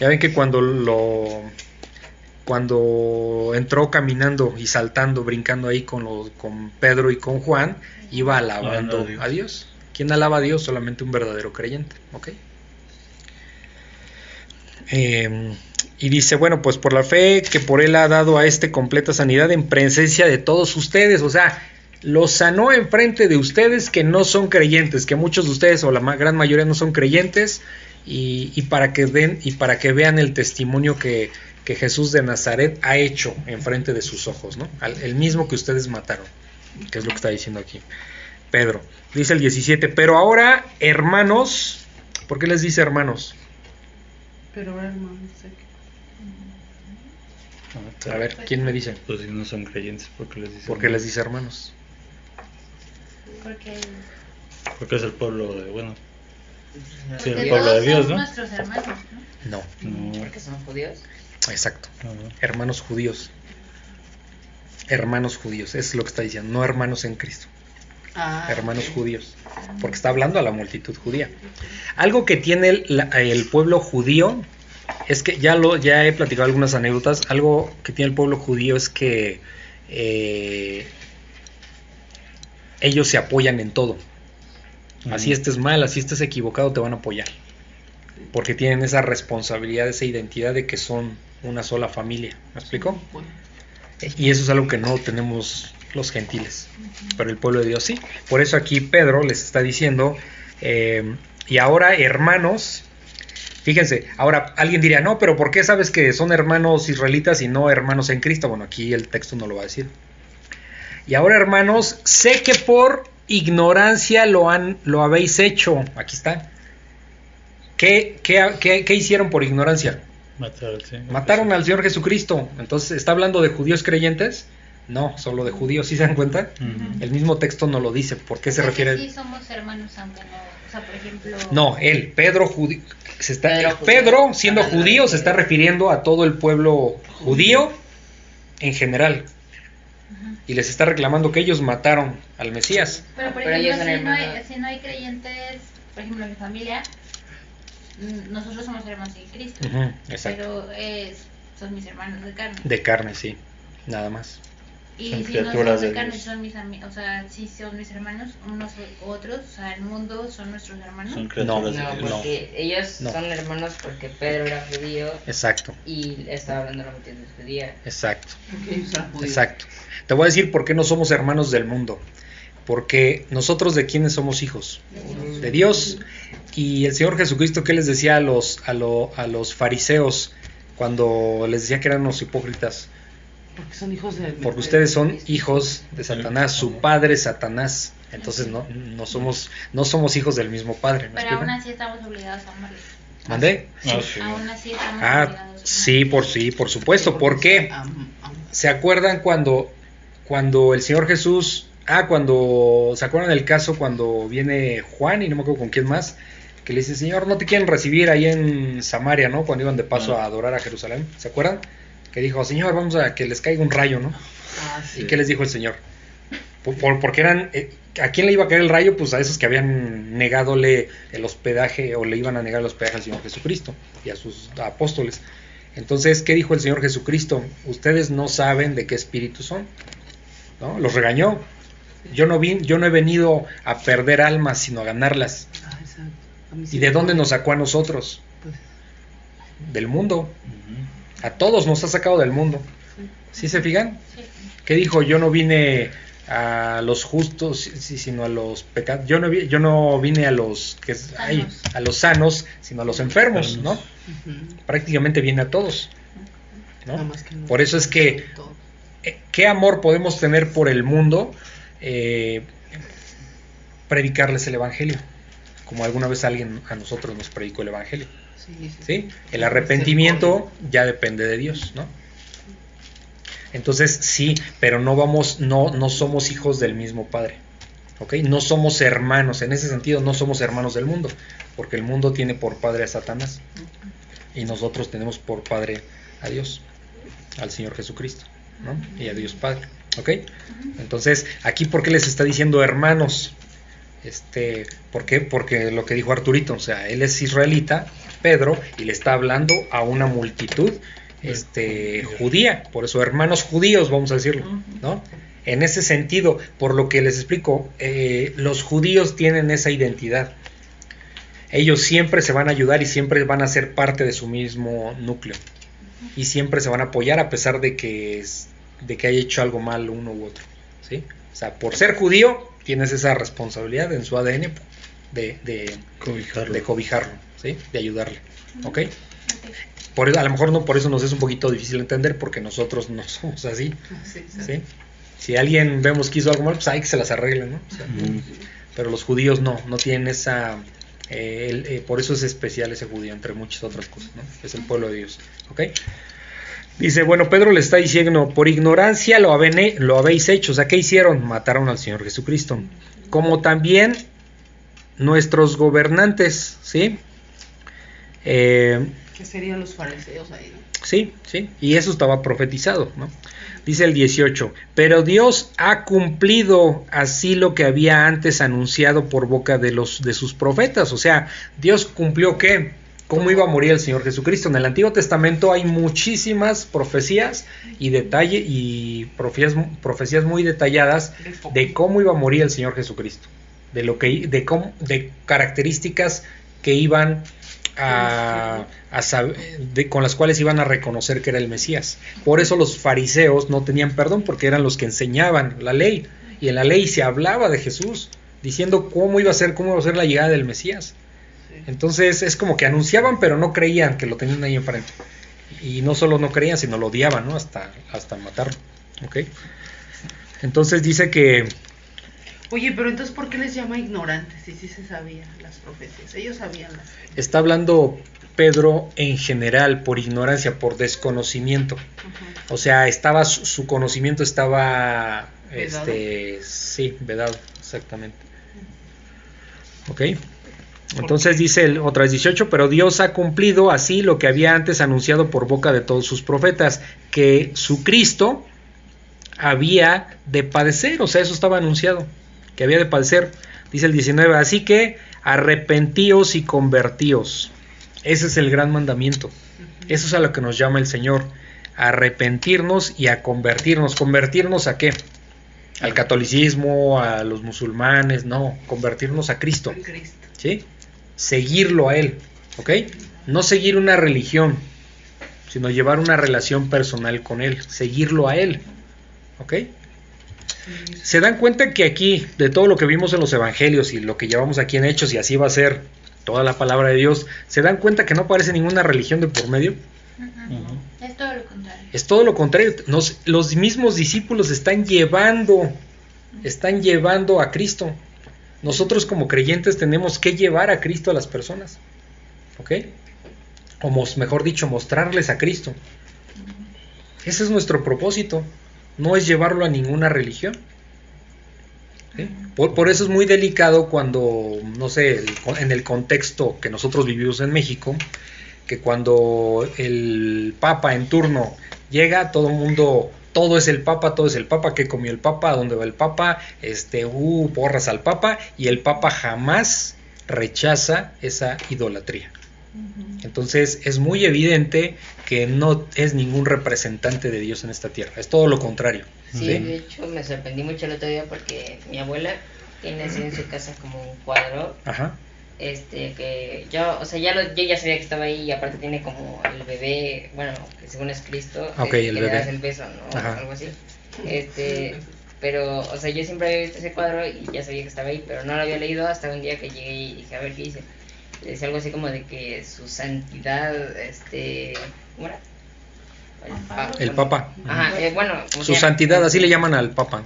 Ya ven que cuando lo cuando entró caminando y saltando, brincando ahí con, los, con Pedro y con Juan, iba alabando a Dios. ¿Quién alaba a Dios? Solamente un verdadero creyente. ¿ok? Eh, y dice, bueno, pues por la fe que por él ha dado a este completa sanidad en presencia de todos ustedes. O sea, los sanó en frente de ustedes que no son creyentes, que muchos de ustedes o la gran mayoría no son creyentes. Y, para que den y para que vean el testimonio que, Jesús de Nazaret ha hecho en frente de sus ojos, ¿no? El mismo que ustedes mataron, que es lo que está diciendo aquí. Pedro, dice el 17, pero ahora, hermanos, ¿por qué les dice hermanos? Pero hermano, sé que. A ver, ¿quién me dice? Pues si no son creyentes, ¿por qué les dicen? ¿Por qué les dice hermanos? Porque, Porque es el pueblo de, bueno, sí, porque el pueblo de Dios, son ¿no? nuestros hermanos, ¿no? No, No, Porque son judíos. exacto. no, no. Hermanos judíos. Hermanos judíos, es lo que está diciendo, no hermanos en Cristo. Ah, hermanos judíos, porque está hablando a la multitud judía. Algo que tiene el, pueblo judío es que ya lo ya he platicado algunas anécdotas. Algo que tiene el pueblo judío es que eh, ellos se apoyan en todo. Así estés mal, así estés equivocado, te van a apoyar. Porque tienen esa responsabilidad, esa identidad de que son una sola familia. ¿Me explico? Y eso es algo que no tenemos los gentiles, pero el pueblo de Dios sí. Por eso aquí Pedro les está diciendo, eh, y ahora hermanos, fíjense, ahora alguien diría, no, pero ¿por qué sabes que son hermanos israelitas y no hermanos en Cristo? Bueno, aquí el texto no lo va a decir. Y ahora hermanos, sé que por ignorancia lo, han, lo habéis hecho. Aquí está. ¿Qué, qué, qué- qué hicieron por ignorancia? Matar al Señor. Mataron al Señor Jesucristo. Entonces, ¿está hablando de judíos creyentes? No, solo de judíos. ¿Sí se dan cuenta? El mismo texto no lo dice. ¿Por qué se refiere? Sí, somos hermanos, aunque no. O sea, por ejemplo. No, él, Pedro, judi- se está, Pedro Pedro, judío. siendo Ah, judío, se está refiriendo a todo el pueblo judío en general. Y les está reclamando que ellos mataron al Mesías. Pero, por ellos ejemplo, si no, hay, si no hay creyentes, por ejemplo, en mi familia, mm, nosotros somos hermanos de Cristo. Pero eh, son mis hermanos de carne. De carne, sí. Nada más. Y son si no criaturas de de Dios. son mis amigos. O sea, sí son mis hermanos, unos otros. O sea, el mundo son nuestros hermanos. Son criaturas No, de No, Dios. porque ellos No. son hermanos porque Pedro era judío Exacto, y estaba hablando la multitud judía. exacto. Porque ellos eran judíos. Exacto. Te voy a decir por qué no somos hermanos del mundo. Porque nosotros de quiénes somos hijos? De Dios. Y el Señor Jesucristo, ¿qué les decía a los, a, lo- a los fariseos cuando les decía que eran los hipócritas? Porque son hijos de. Porque ustedes son hijos de Satanás, su padre es Satanás. Entonces no, no, somos, no somos hijos del mismo padre. ¿me Pero explico? aún así estamos obligados a amarles. ¿Mandé? Ah, sí. Aún así estamos Ah, obligados a sí, por sí, por supuesto. ¿Por qué? ¿Se acuerdan cuando, cuando el Señor Jesús, ah, cuando, ¿se acuerdan del caso cuando viene Juan y no me acuerdo con quién más? Que le dice, Señor, no te quieren recibir ahí en Samaria, ¿no? Cuando iban de paso a adorar a Jerusalén, ¿se acuerdan? Que dijo, Señor, vamos a que les caiga un rayo, ¿no? Ah, sí. ¿Y qué les dijo el Señor? Por, por- porque eran, eh, ¿a quién le iba a caer el rayo? Pues a esos que habían negadole el hospedaje o le iban a negar el hospedaje al Señor Jesucristo y a sus apóstoles. Entonces, ¿qué dijo el Señor Jesucristo? Ustedes no saben de qué espíritu son. ¿No? Los regañó. Yo no, vin, yo no he venido a perder almas, sino a ganarlas. Ah, ¿Y de dónde nos sacó a nosotros? Pues, Del mundo. A todos nos ha sacado del mundo. ¿Sí se fijan? Sí. ¿Qué dijo? Yo no vine a los justos, sí, sino a los pecados. Yo no, vi- yo no vine a los que ay, a los sanos, sino a los enfermos, ¿no? Prácticamente viene a todos. ¿no? Por eso es que eh, qué amor podemos tener por el mundo, eh, predicarles el evangelio como alguna vez alguien a nosotros nos predicó el Evangelio. Sí, El arrepentimiento ya depende de Dios, ¿no? Entonces sí, pero no vamos, no, no somos hijos del mismo Padre. ¿Ok? No somos hermanos, en ese sentido no somos hermanos del mundo, porque el mundo tiene por padre a Satanás y nosotros tenemos por padre a Dios, al Señor Jesucristo, ¿no? Y a Dios Padre. ¿Ok? Entonces, aquí, ¿por qué les está diciendo hermanos? Este, ¿Por qué? Porque lo que dijo Arturito, o sea, él es israelita, Pedro, y le está hablando a una multitud este, judía, por eso hermanos judíos, vamos a decirlo, ¿no? En ese sentido, por lo que les explico, eh, los judíos tienen esa identidad. Ellos siempre se van a ayudar y siempre van a ser parte de su mismo núcleo. Y siempre se van a apoyar a pesar de que, de que haya hecho algo mal uno u otro. ¿sí? O sea, por ser judío, tienes esa responsabilidad en su ADN de, de cobijarlo, de, cobijarlo ¿sí? de ayudarle. ¿Ok? Por, a lo mejor no por eso nos es un poquito difícil entender porque nosotros no somos así. ¿sí? Si alguien vemos que hizo algo mal, pues hay que se las arregle, ¿no? Pero los judíos no, no tienen esa... Eh, eh, por eso es especial ese judío, entre muchas otras cosas, ¿no? Es el pueblo de Dios, ¿ok? Dice, bueno, Pedro le está diciendo, por ignorancia lo, lo habéis hecho, o sea, ¿qué hicieron? Mataron al Señor Jesucristo. Como también nuestros gobernantes, ¿sí? Eh, que serían los fariseos ahí, Sí, sí, y eso estaba profetizado, ¿no? Dice el 18, pero Dios ha cumplido así lo que había antes anunciado por boca de los de sus profetas, o sea, Dios cumplió qué? cómo iba a morir el Señor Jesucristo. En el Antiguo Testamento hay muchísimas profecías y detalle y profecías, profecías muy detalladas de cómo iba a morir el Señor Jesucristo, de lo que de cómo, de características que iban a, con las cuales iban a reconocer que era el Mesías. Por eso los fariseos no tenían perdón, porque eran los que enseñaban la ley. Y en la ley se hablaba de Jesús, diciendo cómo iba a ser, cómo iba a ser la llegada del Mesías. Entonces es como que anunciaban, pero no creían que lo tenían ahí enfrente. Y no solo no creían, sino lo odiaban, ¿no? Hasta, hasta matarlo. ¿Ok? Entonces dice que Oye, pero entonces, ¿por qué les llama ignorantes si sí se sabían las profecías? Ellos sabían las. Está hablando Pedro en general por ignorancia, por desconocimiento. O sea, estaba su, conocimiento estaba este sí, vedado, exactamente. ¿Ok? Entonces dice el otra 18, pero Dios ha cumplido así lo que había antes anunciado por boca de todos sus profetas, que su Cristo había de padecer, o sea, eso estaba anunciado que había de padecer. Dice el 19, así que arrepentíos y convertíos. Ese es el gran mandamiento. Eso es a lo que nos llama el Señor. arrepentirnos y a convertirnos. ¿Convertirnos a qué? Al catolicismo, a los musulmanes, no, convertirnos a Cristo. ¿Sí? Seguirlo a Él. ¿Ok? No seguir una religión, sino llevar una relación personal con Él, seguirlo a Él. ¿Ok? Se dan cuenta que aquí, de todo lo que vimos en los evangelios y lo que llevamos aquí en Hechos, y así va a ser toda la palabra de Dios, se dan cuenta que no aparece ninguna religión de por medio. Es todo lo contrario. Es todo lo contrario. los mismos discípulos están llevando, están llevando a Cristo. Nosotros como creyentes tenemos que llevar a Cristo a las personas. ¿Ok? O mejor dicho, mostrarles a Cristo. Ese es nuestro propósito no es llevarlo a ninguna religión. Por, eso es muy delicado cuando, no sé, en el contexto que nosotros vivimos en México, que cuando el Papa en turno llega, todo el mundo, todo es el Papa, todo es el Papa, que comió el Papa, dónde va el Papa, este, uh, porras al Papa, y el Papa jamás rechaza esa idolatría. Entonces es muy evidente que no es ningún representante de Dios en esta tierra, es todo lo contrario. Sí, de hecho me sorprendí mucho el otro día porque mi abuela tiene así en su casa como un cuadro. Este, que yo, o sea, ya lo, yo ya sabía que estaba ahí y aparte tiene como el bebé, bueno, que según es Cristo, okay, el que le das el beso, ¿no? Algo así. Este, pero, o sea, yo siempre había visto ese cuadro y ya sabía que estaba ahí, pero no lo había leído hasta un día que llegué y dije, a ver qué hice es algo así como de que su santidad, este, ¿cómo era? El Papa. Ajá, eh, bueno, su santidad, así le llaman al Papa.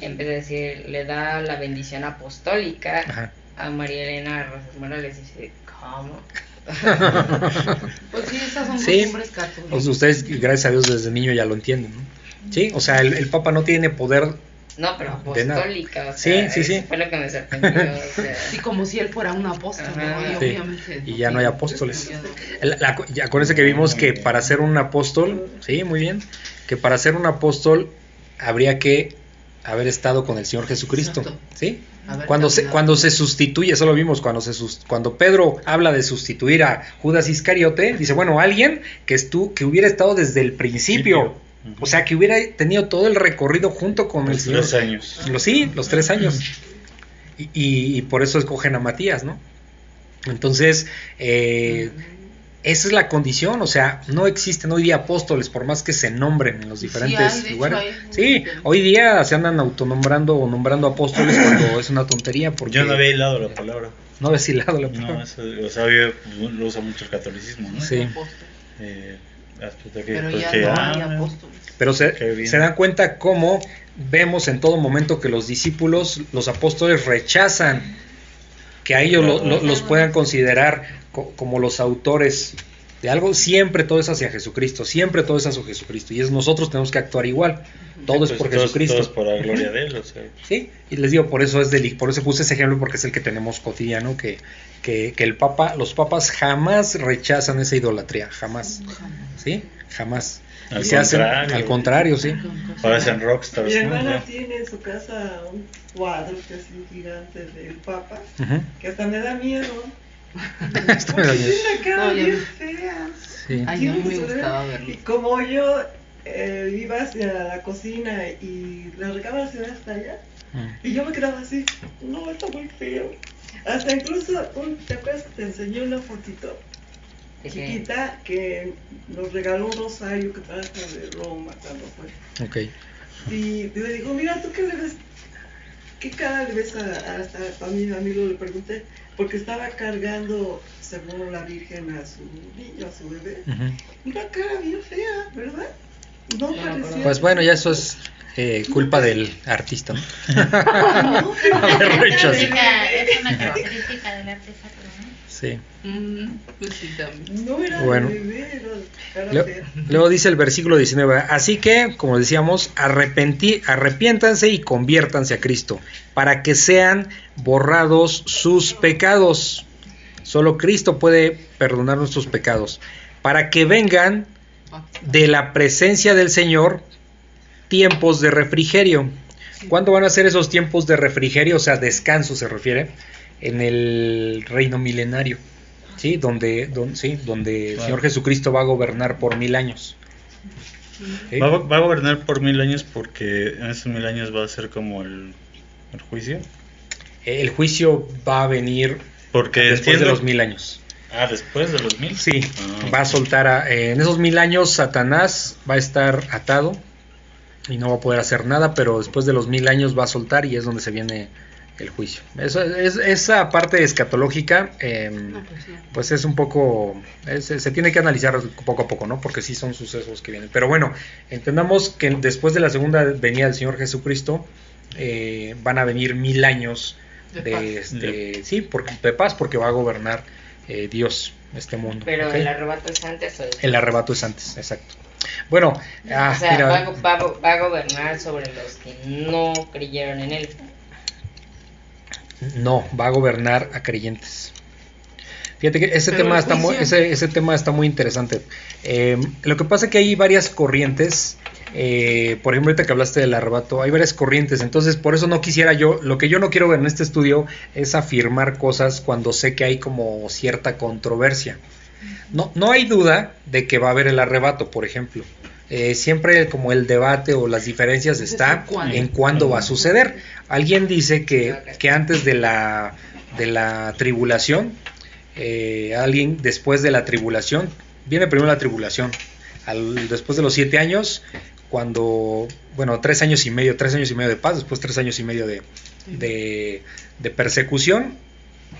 en vez de decir, le da la bendición apostólica a María Elena Rosas Morales y dice, ¿cómo? pues sí, esas son Sí. costumbres católicas. Ustedes, gracias a Dios, desde niño ya lo entienden, ¿no? Sí, o sea, el, el Papa no tiene poder. No, pero apostólica, o Sí, sea, sí, sí. fue lo que me sorprendió, o sea, Sí, como si él fuera un apóstol, ¿no? Y Sí. obviamente. Y ya no hay apóstoles. La- la- ya acuérdense que vimos que para ser un apóstol, sí, muy bien, que para ser un apóstol habría que haber estado con el Señor Jesucristo, Exacto. ¿sí? Cuando se, cuando se sustituye, eso lo vimos, cuando, se sus- cuando Pedro habla de sustituir a Judas Iscariote, dice, bueno, alguien que, estu, que hubiera estado desde el principio, o sea, que hubiera tenido todo el recorrido junto con el Los Señor. tres años. Los, sí, los tres años. Y, y- y por eso escogen a Matías, ¿no? Entonces, eh, esa es la condición, o sea, no existen hoy día apóstoles por más que se nombren en los Sí, diferentes hay, hecho, lugares. hay. Sí, hoy día se andan autonombrando o nombrando apóstoles cuando es una tontería porque Yo no había hilado la palabra. no había hilado la No, palabra. eso, o sea, lo usa mucho el catolicismo, ¿no? Sí. Eh, que, Pero pues, ya que, no ah, hay apóstoles. Pero se, dan cuenta cómo vemos en todo momento que los discípulos, los apóstoles rechazan que a ellos lo- lo- los puedan considerar co- como los autores de algo, siempre todo es hacia Jesucristo, siempre todo es hacia Jesucristo, y es nosotros tenemos que actuar igual, todo es pues, por todos- Jesucristo. todos por la gloria de él, o sea. Sí, y les digo, por eso es deli- por eso puse ese ejemplo, porque es el que tenemos cotidiano, que, que, que el Papa, los papas jamás rechazan esa idolatría, jamás, ¿sí? Jamás. Al Y se hacen contrario. al contrario, sí. Parecen rockstars, Mi ¿no? hermana Ya. tiene en su casa un cuadro que es un gigante del Papa, que hasta me da miedo. Tiene una cara bien fea. Sí. Ay, a mí me gustaba verlo. Y como yo eh, iba hacia la cocina y la recámara se ve hasta allá, Mm. y yo me quedaba así, no, está muy feo. Hasta incluso, un, ¿te acuerdas que te enseñé una fotito chiquita que nos regaló un rosario que trajo de Roma cuando fue? Ok. Y le digo, mira, ¿tú qué le ves? ¿Qué cara le ves a, a, a mi amigo? Le pregunté, porque estaba cargando, según la Virgen, a su niño, a su bebé. Una cara bien fea, ¿verdad? No parecía. Pues bueno, ya eso es eh, culpa del artista, ¿no? No, es una característica del arte sacro, ¿no? Sí. Mm, pues sí, también. no era Bueno. bebé, era. Luego dice el versículo 19, así que, como decíamos, arrepentí, arrepiéntanse y conviértanse a Cristo, para que sean borrados sus pecados. Solo Cristo puede perdonar nuestros pecados, para que vengan de la presencia del Señor tiempos de refrigerio. ¿Cuándo van a ser esos tiempos de refrigerio? O sea, descanso se refiere, en el reino milenario, ¿sí? Donde, don- sí, donde el. Señor Jesucristo va a gobernar por mil años. ¿Sí? Va, a- va a gobernar por mil años porque en esos mil años va a ser como el, el juicio. El juicio va a venir Porque después de los mil años. Ah, después de los mil. Sí, Ah, va a soltar a- eh, en esos mil años Satanás va a estar atado y no va a poder hacer nada, pero después de los mil años va a soltar y es donde se viene el juicio. Eso, es, esa parte escatológica, eh, Ah, pues sí. pues es un poco, es- se tiene que analizar poco a poco, ¿no? Porque sí son sucesos que vienen. Pero bueno, entendamos que después de la segunda venida del Señor Jesucristo, eh, van a venir mil años De de, paz. este, sí, porque, de paz, porque va a gobernar eh, Dios este mundo. pero el arrebato es antes o? El arrebato es antes, exacto. Bueno, ah, o sea, mira, va, va a gobernar sobre los que no creyeron en él. No, va a gobernar a creyentes. Fíjate que ese Pero tema está muy, ese, ese tema está muy interesante. Eh, lo que pasa es que hay varias corrientes. eh, por ejemplo, ahorita que hablaste del arrebato, hay varias corrientes. Entonces, por eso no quisiera yo, lo que yo no quiero ver en este estudio es afirmar cosas cuando sé que hay como cierta controversia. No, no hay duda de que va a haber el arrebato, por ejemplo. Eh, siempre como el debate o las diferencias Es está en cuándo. en cuándo va a suceder. Alguien dice que, que antes de la, de la tribulación, eh, alguien después de la tribulación, viene primero la tribulación, al, después de los siete años, cuando, bueno, tres años y medio, tres años y medio de paz, después tres años y medio de, de, de persecución,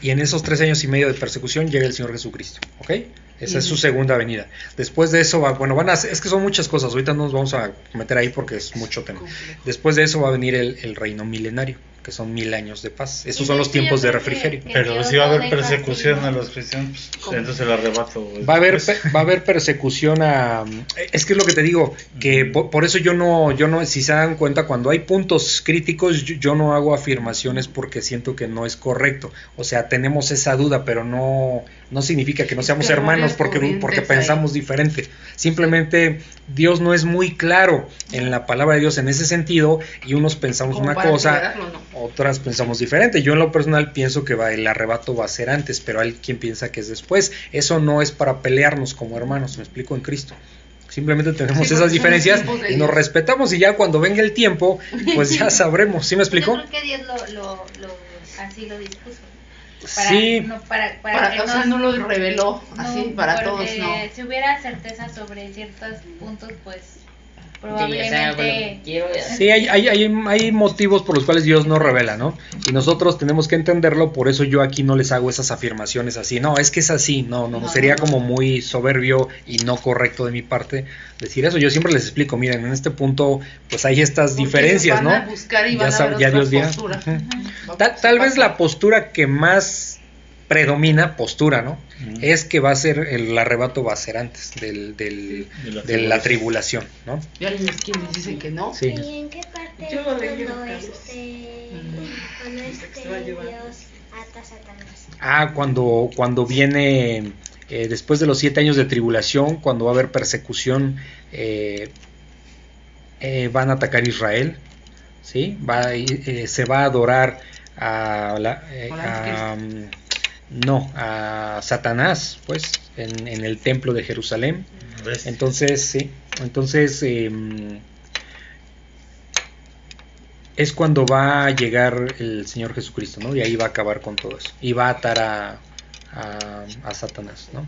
y en esos tres años y medio de persecución llega el Señor Jesucristo, ¿ok? Esa es su segunda venida. Después de eso, va, bueno, van a, es que son muchas cosas, ahorita no nos vamos a meter ahí porque es mucho tema. Después de eso va a venir el, el reino milenario. Que son mil años de paz. Esos son los tiempos de refrigerio. Pero si va a haber persecución a los cristianos, pues, entonces el arrebato. Va a haber va a haber persecución a es que es lo que te digo, que por, eso yo no yo no si se dan cuenta cuando hay puntos críticos yo, no hago afirmaciones porque siento que no es correcto. O sea, tenemos esa duda, pero no no significa que no seamos hermanos porque porque pensamos diferente. Simplemente Dios no es muy claro en la palabra de Dios en ese sentido y unos pensamos una cosa, otras pensamos diferente. Yo en lo personal pienso que va, el arrebato va a ser antes, pero hay quien piensa que es después. Eso no es para pelearnos como hermanos, me explico en Cristo. Simplemente tenemos esas diferencias y nos respetamos y ya cuando venga el tiempo, pues ya sabremos. ¿Sí me explico? Yo creo que Dios lo, así lo dispuso. sí. No, para, para, o sea, no lo reveló así para todos, no. Si hubiera certeza sobre ciertos puntos, pues Probablemente. Sí, hay, hay, hay, motivos por los cuales Dios no revela, ¿no? Y nosotros tenemos que entenderlo, por eso yo aquí no les hago esas afirmaciones así. No, es que es así, no, no, sería como muy soberbio y no correcto de mi parte decir eso. Yo siempre les explico, miren, en este punto, pues hay estas diferencias, ¿no? ya, Dios Tal, tal vez la postura que más predomina postura, ¿no? Es que va a ser, el arrebato va a ser antes del, del, de, la tribulación, ¿no? ¿Y alguien quienes dicen que no? Sí. ¿Y en qué parte Yo cuando, este, cuando este Dios ata a Satanás? Ah, cuando, cuando viene, eh, después de los siete años de tribulación, cuando va a haber persecución, eh, eh, van a atacar Israel, ¿sí? Va, se va a adorar a, la, a no, a Satanás, pues, en, el templo de Jerusalén. Entonces, sí, entonces em, es cuando va a llegar el Señor Jesucristo, ¿no? Y ahí va a acabar con todo eso. Y va a atar a, a, Satanás, ¿no?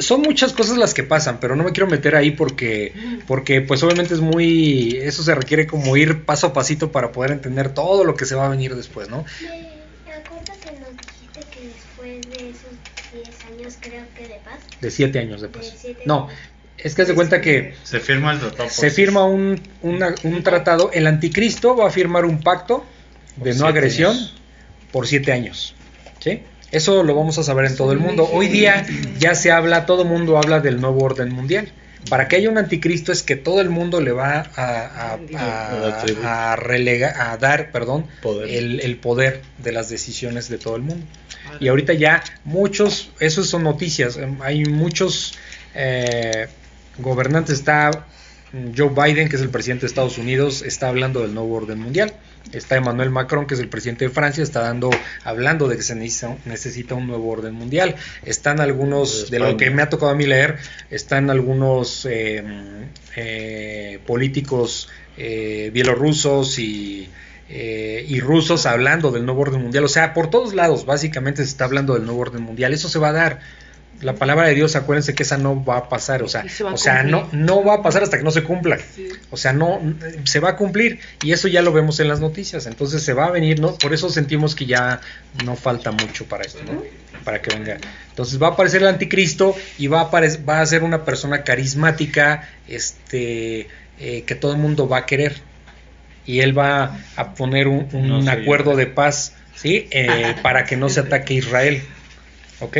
Son muchas cosas las que pasan, pero no me quiero meter ahí porque, porque pues obviamente es muy, eso se requiere como ir paso a pasito para poder entender todo lo que se va a venir después, ¿no? De siete años de paz. no, es que se cuenta que se firma el tratado. Se firma un, un, tratado. El anticristo va a firmar un pacto de no agresión por siete años. ¿sí? Eso lo vamos a saber en todo el mundo. Hoy día ya se habla, todo el mundo habla del nuevo orden mundial. Para que haya un anticristo es que todo el mundo le va a, a, a, dar perdón, El, el, poder de las decisiones de todo el mundo. Y ahorita ya muchos, eso son noticias, em, hay muchos eh, gobernantes, está Joe Biden, que es el presidente de Estados Unidos, está hablando del nuevo orden mundial. Está Emmanuel Macron, que es el presidente de Francia, está dando, hablando de que se necesita, un nuevo orden mundial. Están algunos, de lo que me ha tocado a mí leer, están algunos em, eh, políticos eh, bielorrusos y eh, y rusos hablando del nuevo orden mundial. O sea, por todos lados básicamente se está hablando del nuevo orden mundial. Eso se va a dar. La palabra de Dios, acuérdense que esa no va a pasar, o sea, o sea, no, no va a pasar hasta que no se cumpla. O sea, no se va a cumplir y eso ya lo vemos en las noticias. Entonces se va a venir, ¿no? Por eso sentimos que ya no falta mucho para esto, ¿no? Para que venga. Entonces va a aparecer el anticristo y va a va a ser una persona carismática, este, eh, que todo el mundo va a querer y él va a poner un, acuerdo de paz, ¿sí? Eh, para que no se ataque Israel, ¿ok?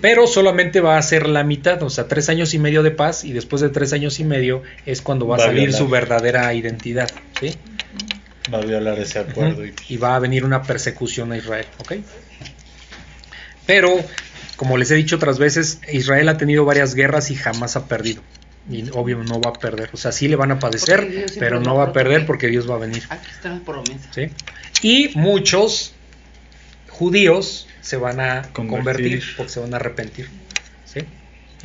Pero solamente va a ser la mitad, o sea, tres años y medio de paz y después de tres años y medio es cuando va, a salir su verdadera identidad, ¿sí? Va a violar ese acuerdo. y... va a venir una persecución a Israel, ¿ok? Pero, como les he dicho otras veces, Israel ha tenido varias guerras y jamás ha perdido y obvio no va a perder. O sea, sí le van a padecer, pero no va a perder porque Dios va a venir. Aquí está la promesa. ¿Sí? Y muchos judíos se van a convertir porque se van a arrepentir. ¿Sí?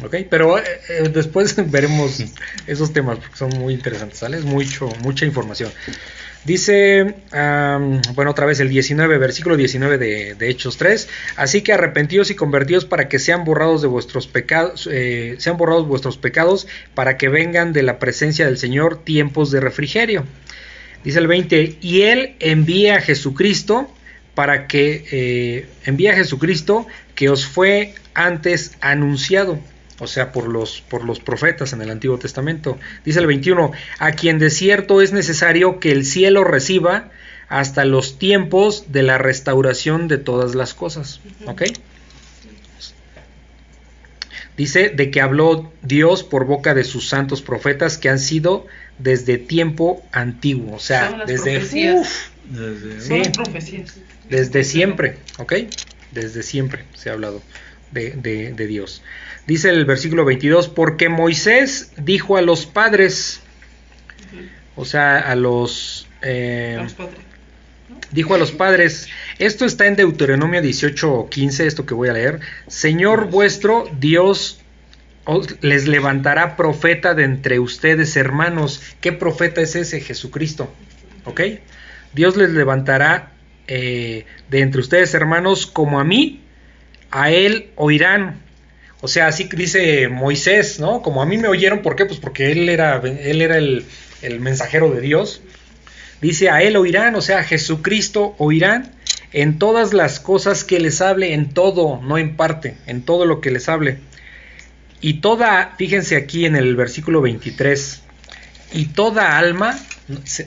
Ok, pero eh, eh, después veremos esos temas porque son muy interesantes, ¿sale? Es mucho, mucha información. Dice, bueno, otra vez el 19, versículo 19 de, Hechos 3. Así que arrepentidos y convertidos para que sean borrados de vuestros pecados, eh, sean borrados vuestros pecados, para que vengan de la presencia del Señor tiempos de refrigerio. Dice el 20, y Él envía a Jesucristo para que eh, envía a Jesucristo que os fue antes anunciado o sea, por los, por los profetas en el Antiguo Testamento. Dice el 21, a quien de cierto es necesario que el cielo reciba hasta los tiempos de la restauración de todas las cosas. ¿Ok? Dice de que habló Dios por boca de sus santos profetas que han sido desde tiempo antiguo, o sea, desde, desde, desde siempre, ¿ok? Desde siempre se ha hablado de, de, Dios. Dice el versículo 22, porque Moisés dijo a los padres, o sea, a los... Eh, dijo a los padres, esto está en Deuteronomio 18, 15, esto que voy a leer, Señor vuestro Dios les levantará profeta de entre ustedes, hermanos. ¿Qué profeta es ese? Jesucristo. ¿Ok? Dios les levantará eh, de entre ustedes, hermanos, como a mí, a él oirán. O sea, así dice Moisés, ¿no? Como a mí me oyeron, ¿por qué? Pues porque él era, él era el, el mensajero de Dios. Dice, a él oirán, o sea, a Jesucristo oirán en todas las cosas que les hable, en todo, no en parte, en todo lo que les hable. Y toda, fíjense aquí en el versículo 23, y toda alma,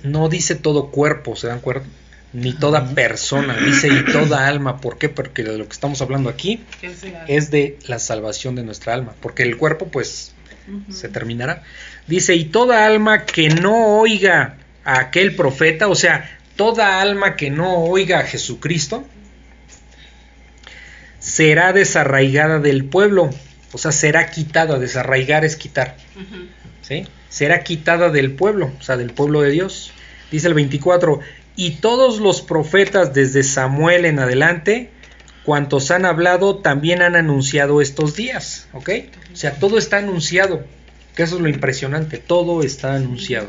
no dice todo cuerpo, ¿se dan cuenta? Ni toda persona, dice y toda alma. ¿Por qué? Porque de lo que estamos hablando aquí es de la salvación de nuestra alma. Porque el cuerpo, pues, se terminará. Dice, y toda alma que no oiga a aquel profeta, o sea, toda alma que no oiga a Jesucristo, será desarraigada del pueblo o sea, será quitada, desarraigar es quitar, ¿sí? Será quitada del pueblo, o sea, del pueblo de Dios. Dice el 24, y todos los profetas desde Samuel en adelante, cuantos han hablado, también han anunciado estos días, ¿ok? O sea, todo está anunciado, que eso es lo impresionante, todo está anunciado.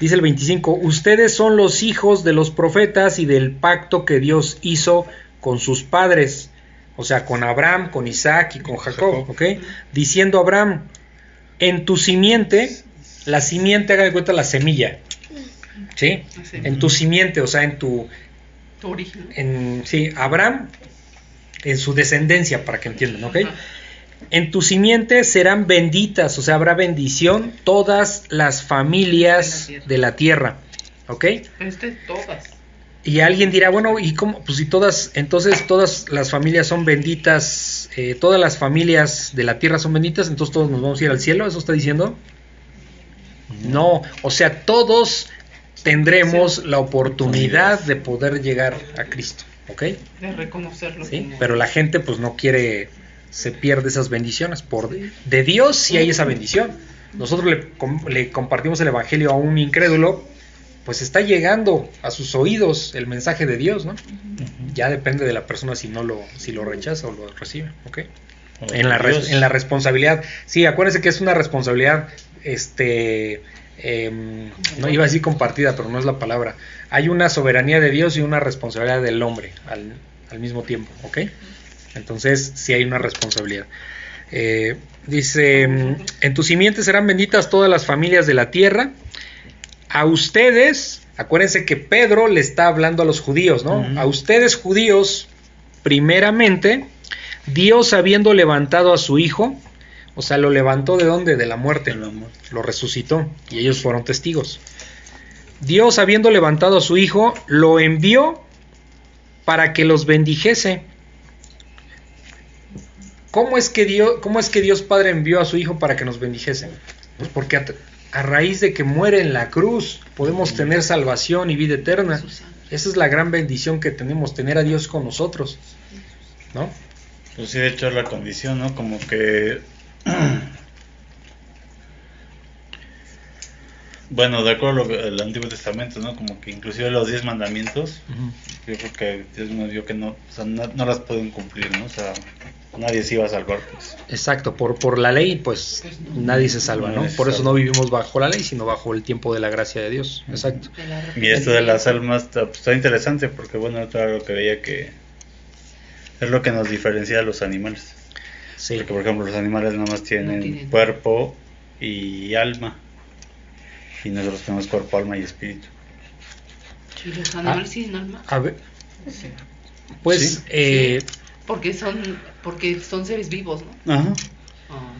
Dice el 25, ustedes son los hijos de los profetas y del pacto que Dios hizo con sus padres o sea, con Abraham, con Isaac y con Jacob, ¿ok? Diciendo Abraham, en tu simiente, la simiente, haga de cuenta la semilla, ¿sí? En tu simiente, o sea, en tu... Tu origen. En, sí, Abraham, en su descendencia, para que entiendan, ¿ok? En tu simiente serán benditas, o sea, habrá bendición todas las familias de la tierra, ¿ok? Este, todas. Y alguien dirá, bueno, ¿y cómo? Pues si todas, entonces todas las familias son benditas, eh, todas las familias de la tierra son benditas, entonces todos nos vamos a ir al cielo, ¿eso está diciendo? No, o sea, todos tendremos la oportunidad de poder llegar a Cristo, ¿ok? De reconocerlo. Sí, pero la gente pues no quiere, se pierde esas bendiciones. Por, de Dios sí hay esa bendición. Nosotros le, le compartimos el Evangelio a un incrédulo, pues está llegando a sus oídos el mensaje de Dios, ¿no? Ya depende de la persona si no lo, si lo rechaza o lo recibe, ¿ok? En la, en la responsabilidad. Sí, acuérdense que es una responsabilidad, este, em, no iba a decir compartida, pero no es la palabra. Hay una soberanía de Dios y una responsabilidad del hombre al, al mismo tiempo, ¿ok? Entonces, sí hay una responsabilidad. Eh, dice, en tu simiente serán benditas todas las familias de la tierra a ustedes, acuérdense que Pedro le está hablando a los judíos, ¿no? A ustedes judíos, primeramente, Dios habiendo levantado a su hijo, o sea, lo levantó de dónde? De la muerte, lo resucitó y ellos fueron testigos. Dios habiendo levantado a su hijo, lo envió para que los bendijese. ¿Cómo es que Dios, cómo es que Dios Padre envió a su hijo para que nos bendijese? Pues porque a raíz de que muere en la cruz, podemos tener salvación y vida eterna. Esa es la gran bendición que tenemos, tener a Dios con nosotros. ¿No? Pues sí, de hecho es la condición, ¿no? Como que... bueno, de acuerdo al Antiguo Testamento, ¿no? Como que inclusive los diez mandamientos, yo creo que Dios nos dio que no, o sea, no, no las pueden cumplir, ¿no? O sea, nadie se iba a salvar. Pues. Exacto, por, por la ley, pues nadie se salva, ¿no? Por eso no vivimos bajo la ley, sino bajo el tiempo de la gracia de Dios. Exacto. Y esto de las almas está, pues, interesante porque, bueno, claro lo que veía que es lo que nos diferencia a los animales. Sí. Porque, por ejemplo, los animales nada más tienen, cuerpo y alma. Y nosotros tenemos cuerpo, alma y espíritu. ¿Y los animales ah, tienen alma? A ver. Pues, eh, porque son, porque son seres vivos, ¿no? Ajá. Ah.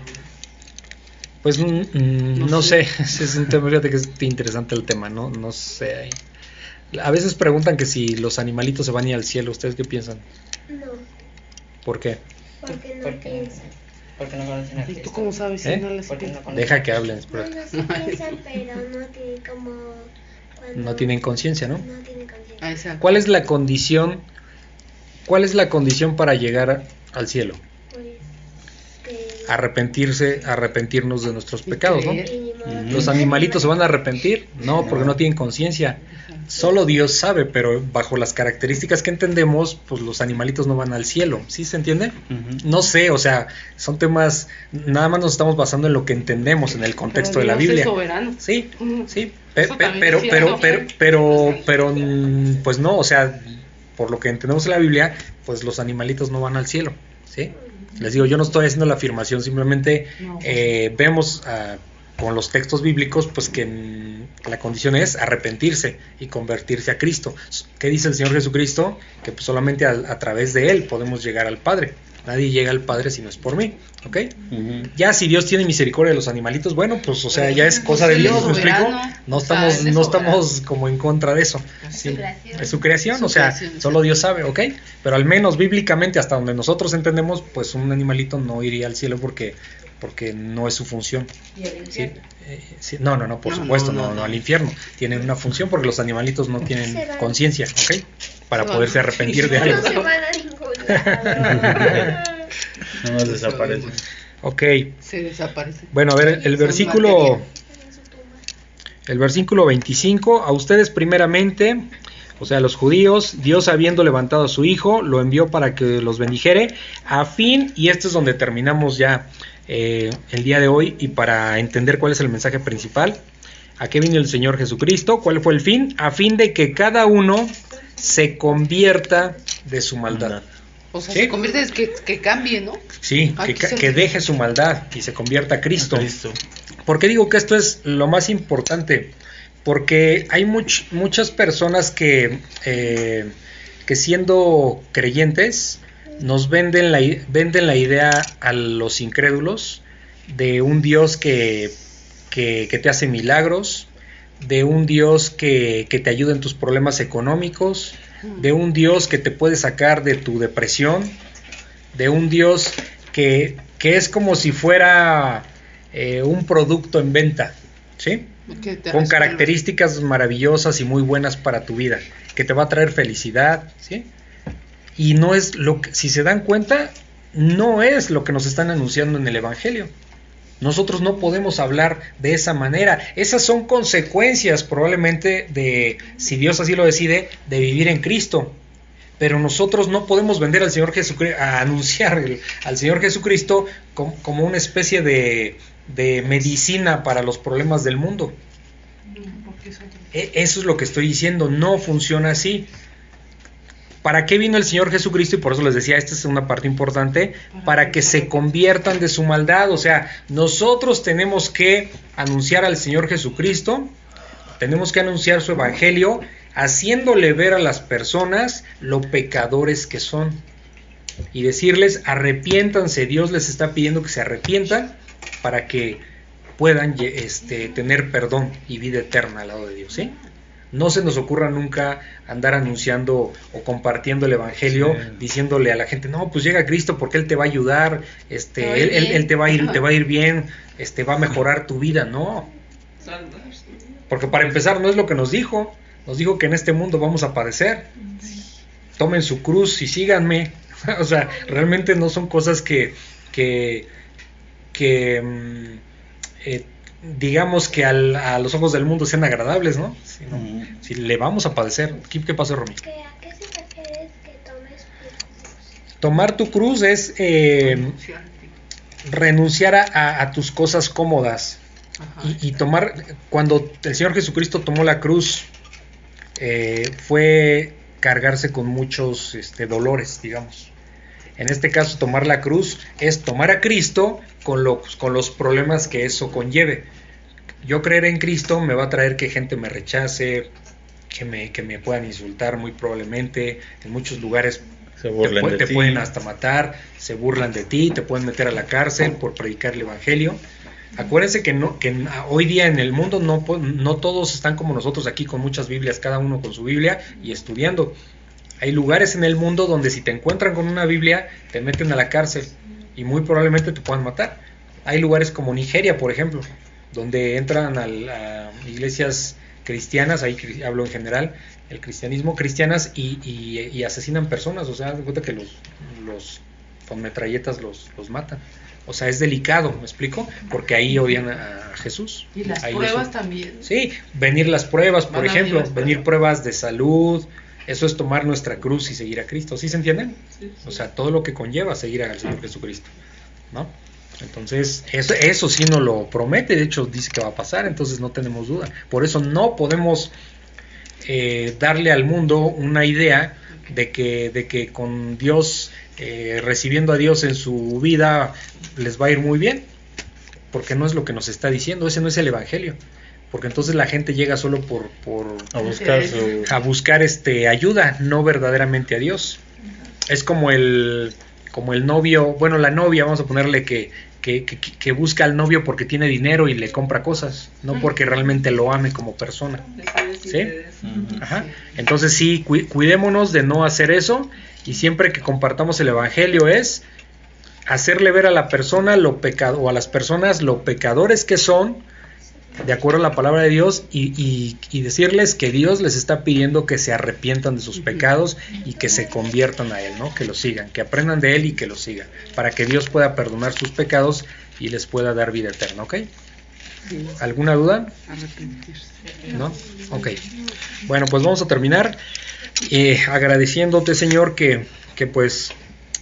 Pues mm, mm, no, sé. es un tema, fíjate que es interesante el tema, ¿no? No sé. A veces preguntan que si los animalitos se van a ir al cielo. ¿Ustedes qué piensan? No, ¿Por qué? Porque no Porque, piensan. porque no conocen a ¿Y tú cómo sabes si ¿Eh? no les Porque no. Deja que hablen. espera. Sí piensan, pero no tienen como... Cuando... No tienen conciencia, ¿no? No tienen conciencia. Ah, exacto. ¿Cuál es la condición? ¿Cuál es la condición para llegar al cielo? Pues que... Arrepentirse, arrepentirnos de nuestros pecados, ¿no? ¿Los animalitos se van a arrepentir? No, porque no tienen conciencia. Solo Dios sabe, pero bajo las características que entendemos, pues los animalitos no van al cielo. ¿Sí se entiende? No sé, o sea, son temas, nada más nos estamos basando en lo que entendemos, en el contexto de la Dios es Biblia. soberano. Sí, sí, pe- Eso pe- también pero, es pero, pero, pero, pero, mm, pues no, o sea, por lo que entendemos en la Biblia, pues los animalitos no van al cielo, ¿sí? Les digo, yo no estoy haciendo la afirmación, simplemente No. eh, vemos ah, con los textos bíblicos, pues que mm, la condición es arrepentirse y convertirse a Cristo. ¿Qué dice el Señor Jesucristo? Que pues, solamente a, a través de Él podemos llegar al Padre. Nadie llega al Padre si no es por mí, ¿ok? Ya si Dios tiene misericordia de los animalitos, bueno, pues o sea, ya es cosa de Él es Dios, ¿me explico? No estamos, no estamos como en contra de eso. Es Sí, su creación. Es su creación, o sea, solo. Dios sabe, ¿ok? Pero al menos bíblicamente, hasta donde nosotros entendemos, pues un animalito no iría al cielo porque, porque no es su función. Y el Sí, eh, sí, no, no, no, por No, supuesto, no, no, no, no, no. al infierno. Tienen una función porque los animalitos no tienen conciencia, ¿ok? Para poderse arrepentir de No algo. se van a ningún lado. Nada más desaparece. Ok, Se desaparece. bueno, a ver, el versículo... El versículo 25, a ustedes primeramente, o sea, a los judíos, Dios habiendo levantado a su Hijo, lo envió para que los bendijere, a fin, y esto es donde terminamos ya eh, el día de hoy, y para entender cuál es el mensaje principal, a qué vino el Señor Jesucristo, cuál fue el fin, a fin de que cada uno se convierta de su maldad. O sea, Sí. se convierte en que, que cambie, ¿no? Sí, Ah, que, que se- que deje su maldad y se convierta a Cristo. Cristo. ¿Por qué digo que esto es lo más importante? Porque hay much- muchas personas que, eh, que siendo creyentes nos venden la, venden la idea a los incrédulos de un Dios que, que- que te hace milagros, de un Dios que, que te ayuda en tus problemas económicos, de un Dios que te puede sacar de tu depresión, de un Dios que, que es como si fuera eh, un producto en venta, ¿sí? Con características maravillosas y muy buenas para tu vida, que te va a traer felicidad, ¿sí? Y no es lo que, si se dan cuenta, no es lo que nos están anunciando en el Evangelio. Nosotros no podemos hablar de esa manera. Esas son consecuencias probablemente de, si Dios así lo decide, de vivir en Cristo. Pero nosotros no podemos vender al Señor Jesucristo, a anunciar el- al Señor Jesucristo como, como una especie de, de medicina para los problemas del mundo. E- Eso es lo que estoy diciendo, no funciona así. ¿Para qué vino el Señor Jesucristo? Y por eso les decía, esta es una parte importante, para que se conviertan de su maldad. O sea, nosotros tenemos que anunciar al Señor Jesucristo, tenemos que anunciar su Evangelio, haciéndole ver a las personas lo pecadores que son. Y decirles, arrepiéntanse, Dios les está pidiendo que se arrepientan para que puedan este, tener perdón y vida eterna al lado de Dios. ¿sí? No se nos ocurra nunca andar anunciando o compartiendo el evangelio, Sí. diciéndole a la gente, no, pues llega Cristo porque Él te va a ayudar, este, él, él- bien". él te va a ir, te va a ir bien, este, va a mejorar tu vida, no. Porque para empezar no es lo que nos dijo, nos dijo que en este mundo vamos a padecer. Tomen su cruz y síganme. o sea, realmente no son cosas que, que, que mm, eh, digamos que al- a los ojos del mundo sean agradables, ¿no? Si le vamos a padecer. ¿Qué, qué pasó, Romy? ¿Qué- ¿A qué se refiere que tomes tu cruz? Tomar tu cruz es eh, renunciar a, a- a tus cosas cómodas. Ajá. y, y tomar, cuando el Señor Jesucristo tomó la cruz, eh, fue cargarse con muchos este, dolores, digamos. En este caso, tomar la cruz es tomar a Cristo con los, con los problemas que eso conlleve. Yo creer en Cristo me va a traer que gente me rechace, que me, que me puedan insultar muy probablemente. En muchos lugares Se te, burlan de te ti. pueden hasta matar, se burlan de ti, te pueden meter a la cárcel por predicar el Evangelio. Acuérdense que, no, que hoy día en el mundo no, no todos están como nosotros aquí con muchas Biblias, cada uno con su Biblia y estudiando. Hay lugares en el mundo donde si te encuentran con una Biblia te meten a la cárcel y muy probablemente te puedan matar. Hay lugares como Nigeria, por ejemplo, donde entran a, iglesias cristianas, ahí hablo en general, el cristianismo, cristianas y, asesinan personas, o sea, de cuenta que los, los con metralletas los, los matan. O sea, es delicado, ¿me explico? Porque ahí odian a Jesús. Y las pruebas también. Sí, venir las pruebas, por ejemplo, venir pruebas de salud, eso es tomar nuestra cruz y seguir a Cristo. ¿Sí se entienden? O sea, todo lo que conlleva seguir al Señor Jesucristo, ¿no? Entonces, eso, eso sí nos lo promete, de hecho dice que va a pasar, entonces no tenemos duda. Por eso no podemos eh, darle al mundo una idea de que, de que con Dios, eh, recibiendo a Dios en su vida, les va a ir muy bien, porque no es lo que nos está diciendo, ese no es el Evangelio. Porque entonces la gente llega solo por, por a buscar, a buscar este, ayuda, no verdaderamente a Dios. Es como el, como el novio, bueno, la novia, vamos a ponerle que, que, busca al novio porque tiene dinero y le compra cosas, no porque realmente lo ame como persona. ¿Sí? Ajá. Entonces sí, cuidémonos de no hacer eso y siempre que compartamos el Evangelio es hacerle ver a la persona lo pecado o a las personas lo pecadores que son de acuerdo a la palabra de Dios y, decirles que Dios les está pidiendo que se arrepientan de sus pecados y que se conviertan a Él, ¿no? Que lo sigan, que aprendan de Él y que lo sigan, para que Dios pueda perdonar sus pecados y les pueda dar vida eterna, ¿ok? ¿Alguna duda? ¿No? Ok. Bueno, pues vamos a terminar eh, agradeciéndote, Señor, que, que pues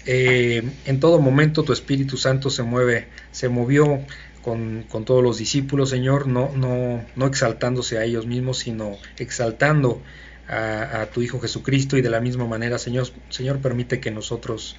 eh, en todo momento tu Espíritu Santo se mueve, se movió con, todos los discípulos, Señor, no, no, no exaltándose a ellos mismos, sino exaltando a, tu Hijo Jesucristo. Y de la misma manera, Señor, Señor permite que nosotros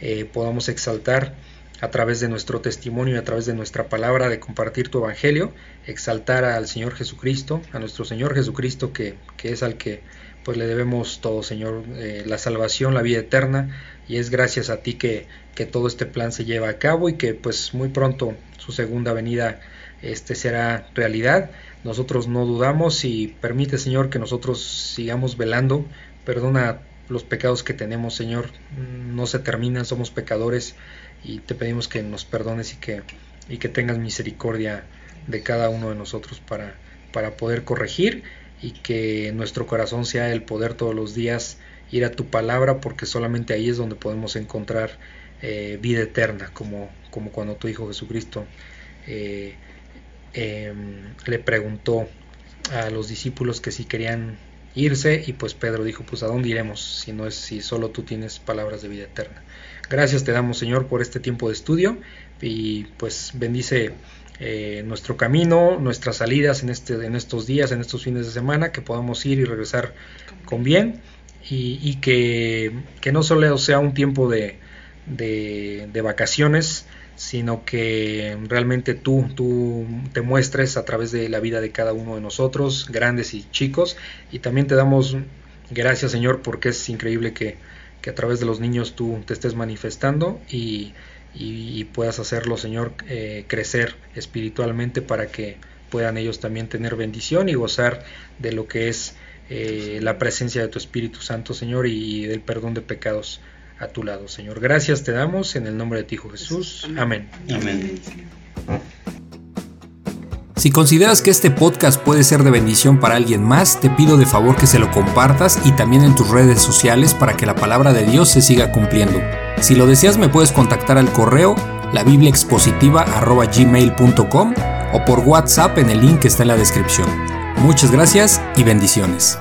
eh, podamos exaltar a través de nuestro testimonio y a través de nuestra palabra de compartir tu Evangelio, exaltar al Señor Jesucristo, a nuestro Señor Jesucristo, que, que es al que pues le debemos todo, Señor, eh, la salvación, la vida eterna, y es gracias a ti que, que todo este plan se lleva a cabo y que pues muy pronto segunda venida este será realidad. Nosotros no dudamos y permite, Señor, que nosotros sigamos velando. Perdona los pecados que tenemos, Señor. No se terminan, somos pecadores y te pedimos que nos perdones y que, y que tengas misericordia de cada uno de nosotros para, para poder corregir y que nuestro corazón sea el poder todos los días ir a tu palabra porque solamente ahí es donde podemos encontrar eh, vida eterna, como, como cuando tu Hijo Jesucristo eh, em, le preguntó a los discípulos que si querían irse y pues Pedro dijo pues a dónde iremos si no es si solo tú tienes palabras de vida eterna gracias te damos Señor por este tiempo de estudio y pues bendice eh, nuestro camino nuestras salidas en este en estos días en estos fines de semana que podamos ir y regresar con bien y, que, que no solo sea un tiempo de, de, vacaciones, sino que realmente tú, tú te muestres a través de la vida de cada uno de nosotros, grandes y chicos, y también te damos gracias Señor porque es increíble que, a través de los niños tú te estés manifestando y, puedas hacerlo Señor eh, crecer espiritualmente para que puedan ellos también tener bendición y gozar de lo que es eh, la presencia de tu Espíritu Santo Señor y del perdón de pecados a tu lado, Señor. Gracias te damos en el nombre de ti, Hijo Jesús. Amén. Amén. Si consideras que este podcast puede ser de bendición para alguien más, te pido de favor que se lo compartas y también en tus redes sociales para que la palabra de Dios se siga cumpliendo. Si lo deseas me puedes contactar al correo labibliaexpositiva.gmail.com o por WhatsApp en el link que está en la descripción. Muchas gracias y bendiciones.